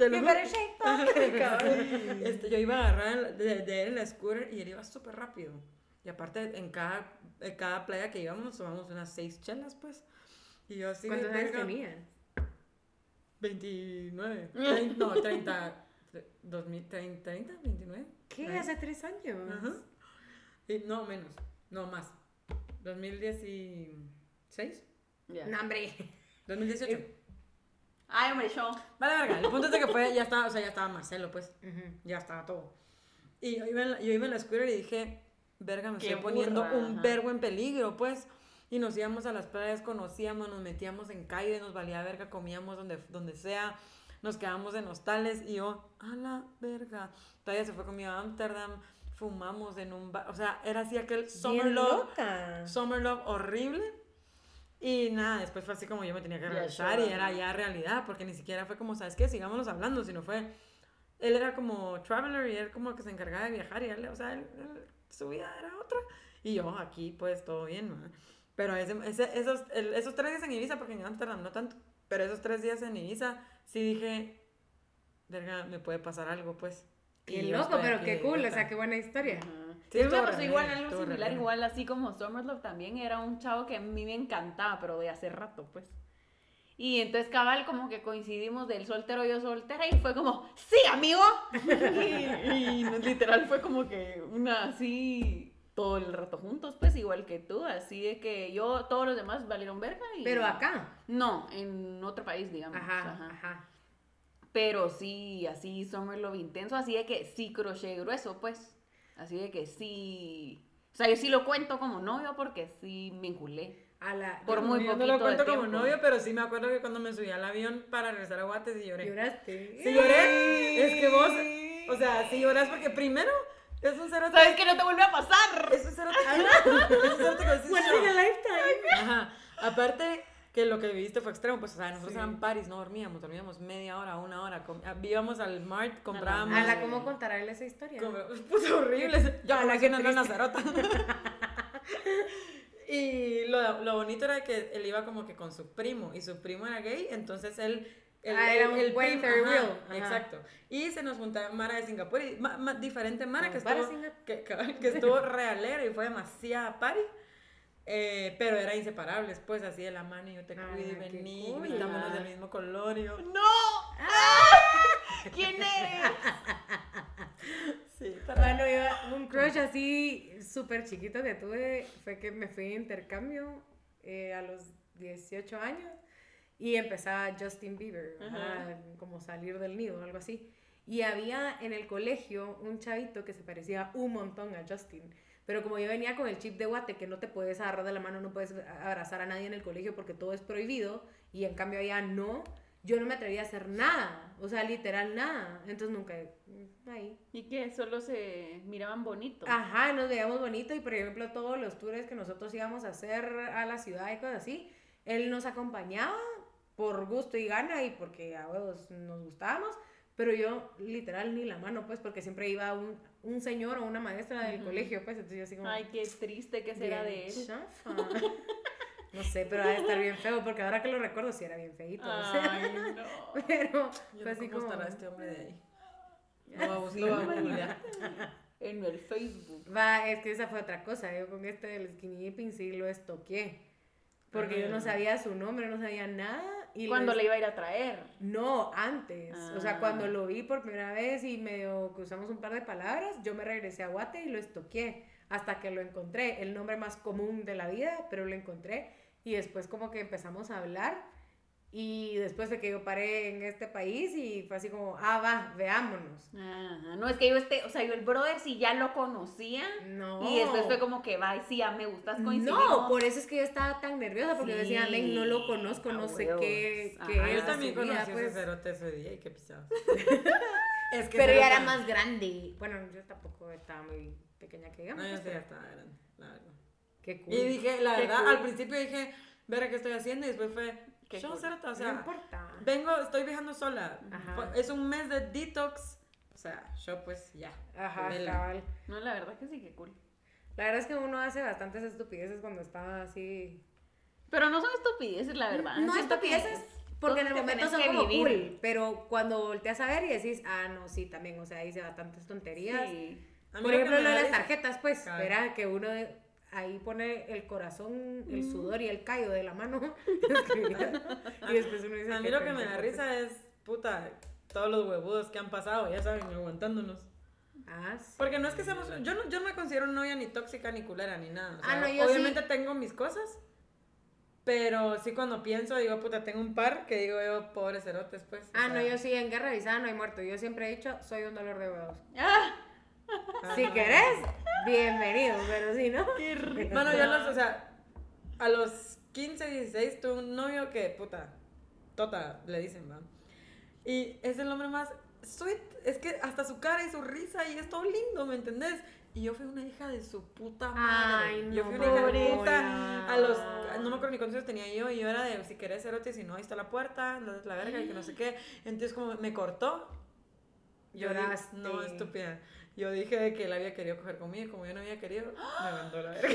La shake up. Cabrón. Este, yo iba a agarrar de, de él el scooter y él iba súper rápido. Y aparte, en cada, en cada playa que íbamos, tomamos unas seis chelas, pues. Y yo así de ¿Cuántos años tenías? [LAUGHS] 29. Trein- no, 30. tre- 2000, 30, 30, 29. ¿Qué? Ahí. ¿Hace tres años? Ajá. Y no, menos. No, más. 2016. Ya. No, hombre. 2018. Ay, hombre, yo. Vale, verga. El punto es de que fue, ya estaba, o sea, ya estaba Marcelo, pues. Ujú. Ya estaba todo. Y yo iba en la, yo iba en la scooter y dije, verga, me Qué estoy poniendo burra, un ajá. vergo en peligro, pues. Y nos íbamos a las playas, conocíamos, nos metíamos en calle, nos valía verga, comíamos donde, donde sea, nos quedábamos en hostales y yo, a la verga. Todavía se fue conmigo a Ámsterdam, fumamos en un bar, o sea, era así aquel Summer Bien Love, loca. Summer Love horrible. Y nada, después fue así como yo me tenía que regresar sure. y era ya realidad, porque ni siquiera fue como, ¿sabes qué? Sigámonos hablando, sino fue, él era como traveler y él como que se encargaba de viajar y él, o sea, él- él- su vida era otra. Y yo aquí, pues, todo bien, ¿no? Pero ese, ese- esos, el- esos tres días en Ibiza, porque en Amsterdam no tanto, pero esos tres días en Ibiza, sí dije, verga, me puede pasar algo, pues. Qué Y loco, pero qué cool, o sea, qué buena historia. Sí, Sí, me pasó igual algo similar, igual así como Summerlove también era un chavo que a mí me encantaba, pero de hace rato, pues. Y entonces cabal como que coincidimos del soltero yo soltera y fue como, sí, amigo. y, y literal fue como que una así todo el rato juntos, pues igual que tú, así de que yo, todos los demás valieron verga. Y... Pero acá. No, en otro país, digamos. Ajá, ajá. ajá. Pero sí, así Summer Love intenso, así de que sí crochet grueso, pues. Así de que sí. O sea, yo sí lo cuento como novio porque sí me enculé. A la, Por muy yo no poquito lo de cuento como tiempo. novio, pero sí me acuerdo que cuando me subí al avión para regresar a Guates y lloré. ¿Lloraste? Sí lloré. Es que vos, o sea, sí lloras porque primero es un cerote. ¿Sabes que no te vuelve a pasar? Es un cerote. [LAUGHS] es un cerote que "Yo". in a lifetime. Ajá. Aparte que lo que viviste fue extremo, pues, o sea, nosotros Sí. eran paris, no dormíamos, dormíamos media hora, una hora. ah, íbamos al Mart, comprábamos. Ala, ¿cómo contará él esa historia? Compra- [LAUGHS] Puta horrible. [LAUGHS] Yo Ala, conocí qué una nana triste. cerota. Y lo, lo bonito era que él iba como que con su primo, y su primo era gay, entonces él... El, Ah, era el- un el buen primo- ajá, ajá. Exacto. Y se nos juntaba Mara de Singapur, y ma- ma- diferente Mara Ah, que estuvo, que, que- estuvo realera y fue demasiada party. Eh, pero era inseparables, pues así de la mano y yo te Ah, cuido y vení, cool. vistámonos del mismo color y yo, ¡No! ¿Quién eres? [LAUGHS] sí, Bueno, yo, un crush así súper chiquito que tuve fue que me fui de intercambio eh, a los 18 años y empezaba Justin Bieber, como salir del nido, algo así. Y había en el colegio un chavito que se parecía un montón a Justin. Pero como yo venía con el chip de guate, que no te puedes agarrar de la mano, no puedes abrazar a nadie en el colegio porque todo es prohibido, y en cambio allá no, yo no me atrevía a hacer nada, o sea, literal nada. Entonces nunca, mm, ahí. ¿Y qué? Solo se miraban bonitos. Ajá, nos veíamos bonito y por ejemplo todos los tours que nosotros íbamos a hacer a la ciudad y cosas así, él nos acompañaba por gusto y gana y porque a huevos nos gustábamos, pero yo literal ni la mano pues porque siempre iba un, un señor o una maestra del Ujú. colegio pues entonces yo así como... Ay, qué triste que será de él. chafa. No sé, pero va a estar bien feo porque ahora que lo recuerdo sí era bien feito. o sea, Ay, no. [LAUGHS] pero Yo fue no, así ¿Cómo como... estará este hombre de ahí? Lo va a buscar. En el Facebook. Va, es que esa fue otra cosa. Yo con este del skinny dipping sí lo estoqué. Porque yo no sabía su nombre, no sabía nada. Y Cuando les- le iba a ir a traer. No, antes. O sea, Ah. cuando lo vi por primera vez y medio cruzamos un par de palabras, yo me regresé a Guate y lo estoqué. Hasta que lo encontré. El nombre más común de la vida, pero lo encontré. Y después como que empezamos a hablar. Y después de que yo paré en este país y fue así como, ah, va, veámonos. Ajá. No, es que yo este, o sea, yo el brother sí ya lo conocía. No. Y después fue como que, va, sí, ya me gustas, coincidimos. No, por eso es que yo estaba tan nerviosa porque Sí, decía, men, no lo conozco, no sé qué, Ajá. Ah, es yo también conocí pues. ese cerote ese día y qué pisado. [LAUGHS] es que Pero ya era más grande. Bueno, yo tampoco estaba muy pequeña que digamos. No, yo pues, sí ya pero estaba grande, la verdad. Qué cool. Y dije, la Qué verdad, cool. al principio dije, ver qué estoy haciendo y después fue, Qué yo cool. cerote, o no sea, importa. vengo, estoy viajando sola. Ajá. Es un mes de detox. O sea, yo pues ya. Ajá, cabal. No, la verdad que sí, que cool. La verdad es que uno hace bastantes estupideces cuando está así. Pero no son estupideces, la verdad. No Siento que estupideces, porque en el momento son que como vivir. cool. Pero cuando volteas a ver y decís, ah, no, sí, también, o sea, hice bastantes tonterías. Sí. Por ejemplo, lo de las tarjetas, pues, Cabal. verá que uno de- ahí pone el corazón, el Mm. sudor y el callo de la mano. [LAUGHS] y después uno dice. A mí lo que me da risa es, puta, todos los huevudos que han pasado, ya saben, aguantándonos. Ah, sí. Porque no es que seamos, yo no, yo no me considero novia ni tóxica ni culera ni nada. o Ah, sea, no, yo obviamente tengo mis cosas, pero sí cuando pienso, digo, puta, tengo un par que digo yo, pobres cerotes, pues. o Ah, no, sea, yo sí, en guerra avisada no hay muerto. Yo siempre he dicho, soy un dolor de huevos. Ah, Si querés, bienvenido, pero si no. qué [LAUGHS] rico. Mano, yo los, o sea, a los 15, 16 tuve un novio que, puta, tota, le dicen, va. Y es el hombre más sweet, es que hasta su cara y su risa y es todo lindo, ¿me entendés? Y yo fui una hija de su puta madre. Ay, yo no, fui una hija de puta. A los, no me acuerdo ni cuántos años tenía yo. Y yo era de, si querés cerote, si no, ahí está la puerta, la, la verga y que no sé qué. Entonces, como me cortó. Yo dije, no, estúpida. Yo dije de que él había querido coger conmigo. y Como yo no había querido, me mandó a la verga.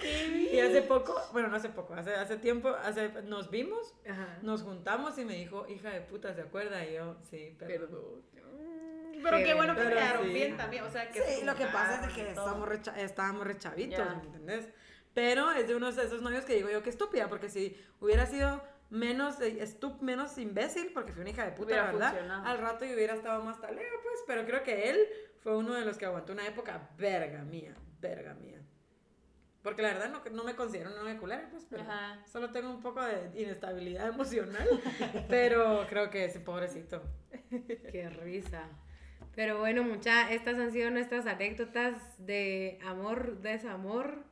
¿Qué? Y hace poco, bueno, no hace poco, hace, hace tiempo, hace, nos vimos, Ajá. nos juntamos y me dijo, hija de puta, ¿se acuerda? Y yo, sí, perdón. Pero qué bueno que Pero quedaron sí. bien también, o sea, que Sí, lo que pasa es que estábamos, recha- estábamos rechavitos, Ya. ¿me entendés? Pero es de unos de esos novios que digo yo, qué estúpida, porque si hubiera sido menos estup, menos imbécil, porque fui una hija de puta, la ¿verdad? funcionado. Al rato y hubiera estado más taleo, pues, pero creo que él fue uno de los que aguantó una época verga mía, verga mía. Porque la verdad no, no me considero una novia culera, pues, pero Ajá. solo tengo un poco de inestabilidad [LAUGHS] emocional, pero creo que ese pobrecito. Qué risa. Pero bueno, mucha, estas han sido nuestras anécdotas de amor, desamor.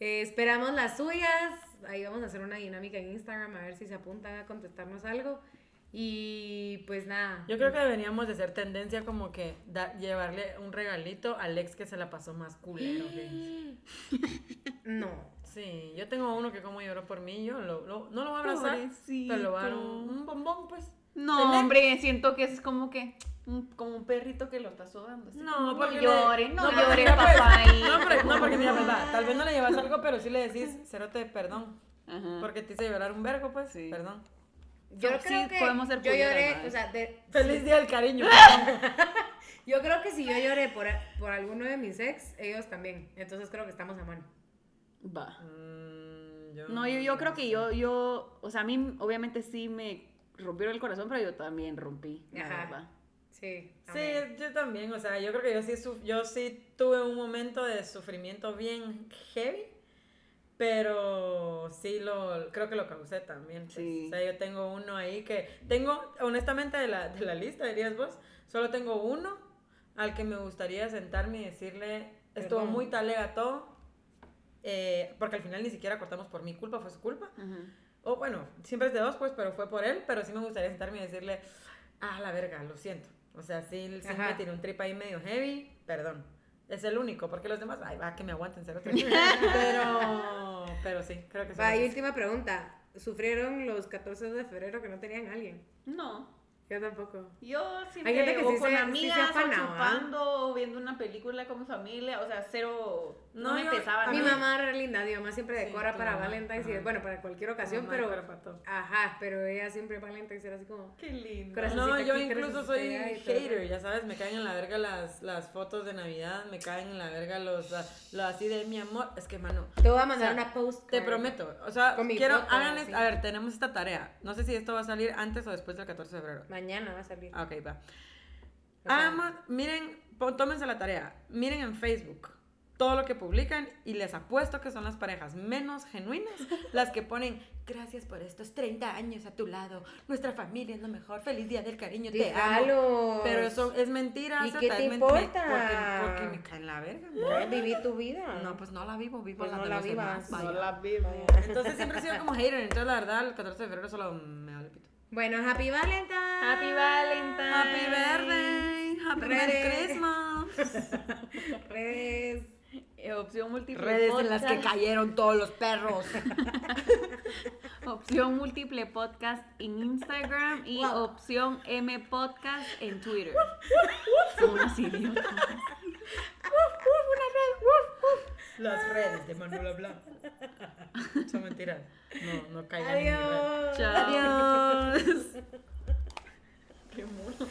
Eh, esperamos las suyas. Ahí vamos a hacer una dinámica en Instagram a ver si se apuntan a contestarnos algo. Y pues nada. Yo creo que deberíamos de hacer tendencia como que da- llevarle un regalito al ex que se la pasó más culero. [LAUGHS] No. Sí, yo tengo uno que como lloró por mí, yo lo, lo- no lo voy a abrazar, Pobrecito. pero lo voy a dar un, un bombón, pues. No, hombre, siento que es como que como un perrito que lo está sobando. así No, porque no llores, no, mira, pues, papá. y- No, porque, no, porque mira, pues, va, tal vez no le llevas algo, pero sí le decís, cerote, perdón, Ajá. porque te hice llorar un vergo, pues, Sí. perdón. Yo No, creo sí, que podemos ser yo lloré, o sea, de- [LAUGHS] Feliz día del cariño. [LAUGHS] yo creo que si yo lloré por, por alguno de mis ex, ellos también. Entonces creo que estamos a mano. Va. Mm, yo No, yo, yo creo no que yo, yo, o sea, a mí obviamente sí me rompieron el corazón, pero yo también rompí, la Ajá. verdad. Sí. Sí, yo también, o sea, yo creo que yo sí, yo sí tuve un momento de sufrimiento bien heavy, pero sí lo, creo que lo causé también. pues. Sí. O sea, yo tengo uno ahí que, tengo, honestamente, de la, de la lista, dirías vos, solo tengo uno al que me gustaría sentarme y decirle, estuvo Perdón. muy talega todo, eh, porque al final ni siquiera cortamos por mi culpa, fue su culpa. Ajá. O bueno, siempre es de dos, pues, pero fue por él, pero sí me gustaría sentarme y decirle, ah, la verga, lo siento. O sea, sí, sí me tiró un trip ahí medio heavy, perdón. Es el único, porque los demás, ay, va, que me aguanten ser otro. [LAUGHS] pero, pero sí, creo que sí. Va, y última pregunta. ¿Sufrieron los 14 de febrero que no tenían a alguien? No. Yo tampoco. Yo siempre gente que o sí con se- sí se amigas, afana, o chupando, o viendo una película con mi familia, o sea, cero, no, No, me yo- pesaba Mi mamá era linda, mi mamá siempre Sí, decora tu para mamá, Valentine's y bueno, para cualquier ocasión, Mamá, pero ajá, pero ella siempre Valentine's era así como Qué lindo. No, yo aquí, incluso soy hater, ya sabes, me caen en la verga las, las fotos de Navidad, me caen en la verga los, la- lo así de mi amor. Es que, mano, te voy a mandar O sea, una post. Te prometo, o sea, quiero, foto, hagan, así. es- a ver, tenemos esta tarea. No sé si esto va a salir antes o después del 14 de febrero. Mañana va a salir. Ok, va. O sea, miren, tómense la tarea. Miren en Facebook todo lo que publican y les apuesto que son las parejas menos genuinas [LAUGHS] las que ponen gracias por estos 30 años a tu lado. Nuestra familia es lo mejor. Feliz día del cariño. Te amo. Pero eso es mentira. ¿Y qué te importa? me- porque, porque me cae en la verga. Ya viví tu vida. No, pues no la vivo, vivo Pues la no de la los vivas, demás, no la vivas. Entonces siempre he sido como hater. Entonces, la verdad, el 14 de febrero solo. Bueno, Happy Valentine's. Happy Valentine's. Happy birthday. Happy Merry. Christmas. [LAUGHS] Redes. Eh, opción múltiple Redes en las que cayeron todos los perros. [LAUGHS] Opción múltiple podcast en Instagram y Wow. opción M podcast en Twitter. Son unos idiotas. Las redes de Manuela Blanco. [LAUGHS] Son mentiras. No, no caigan en. Adiós. Chao. Adiós. [LAUGHS] Qué mono.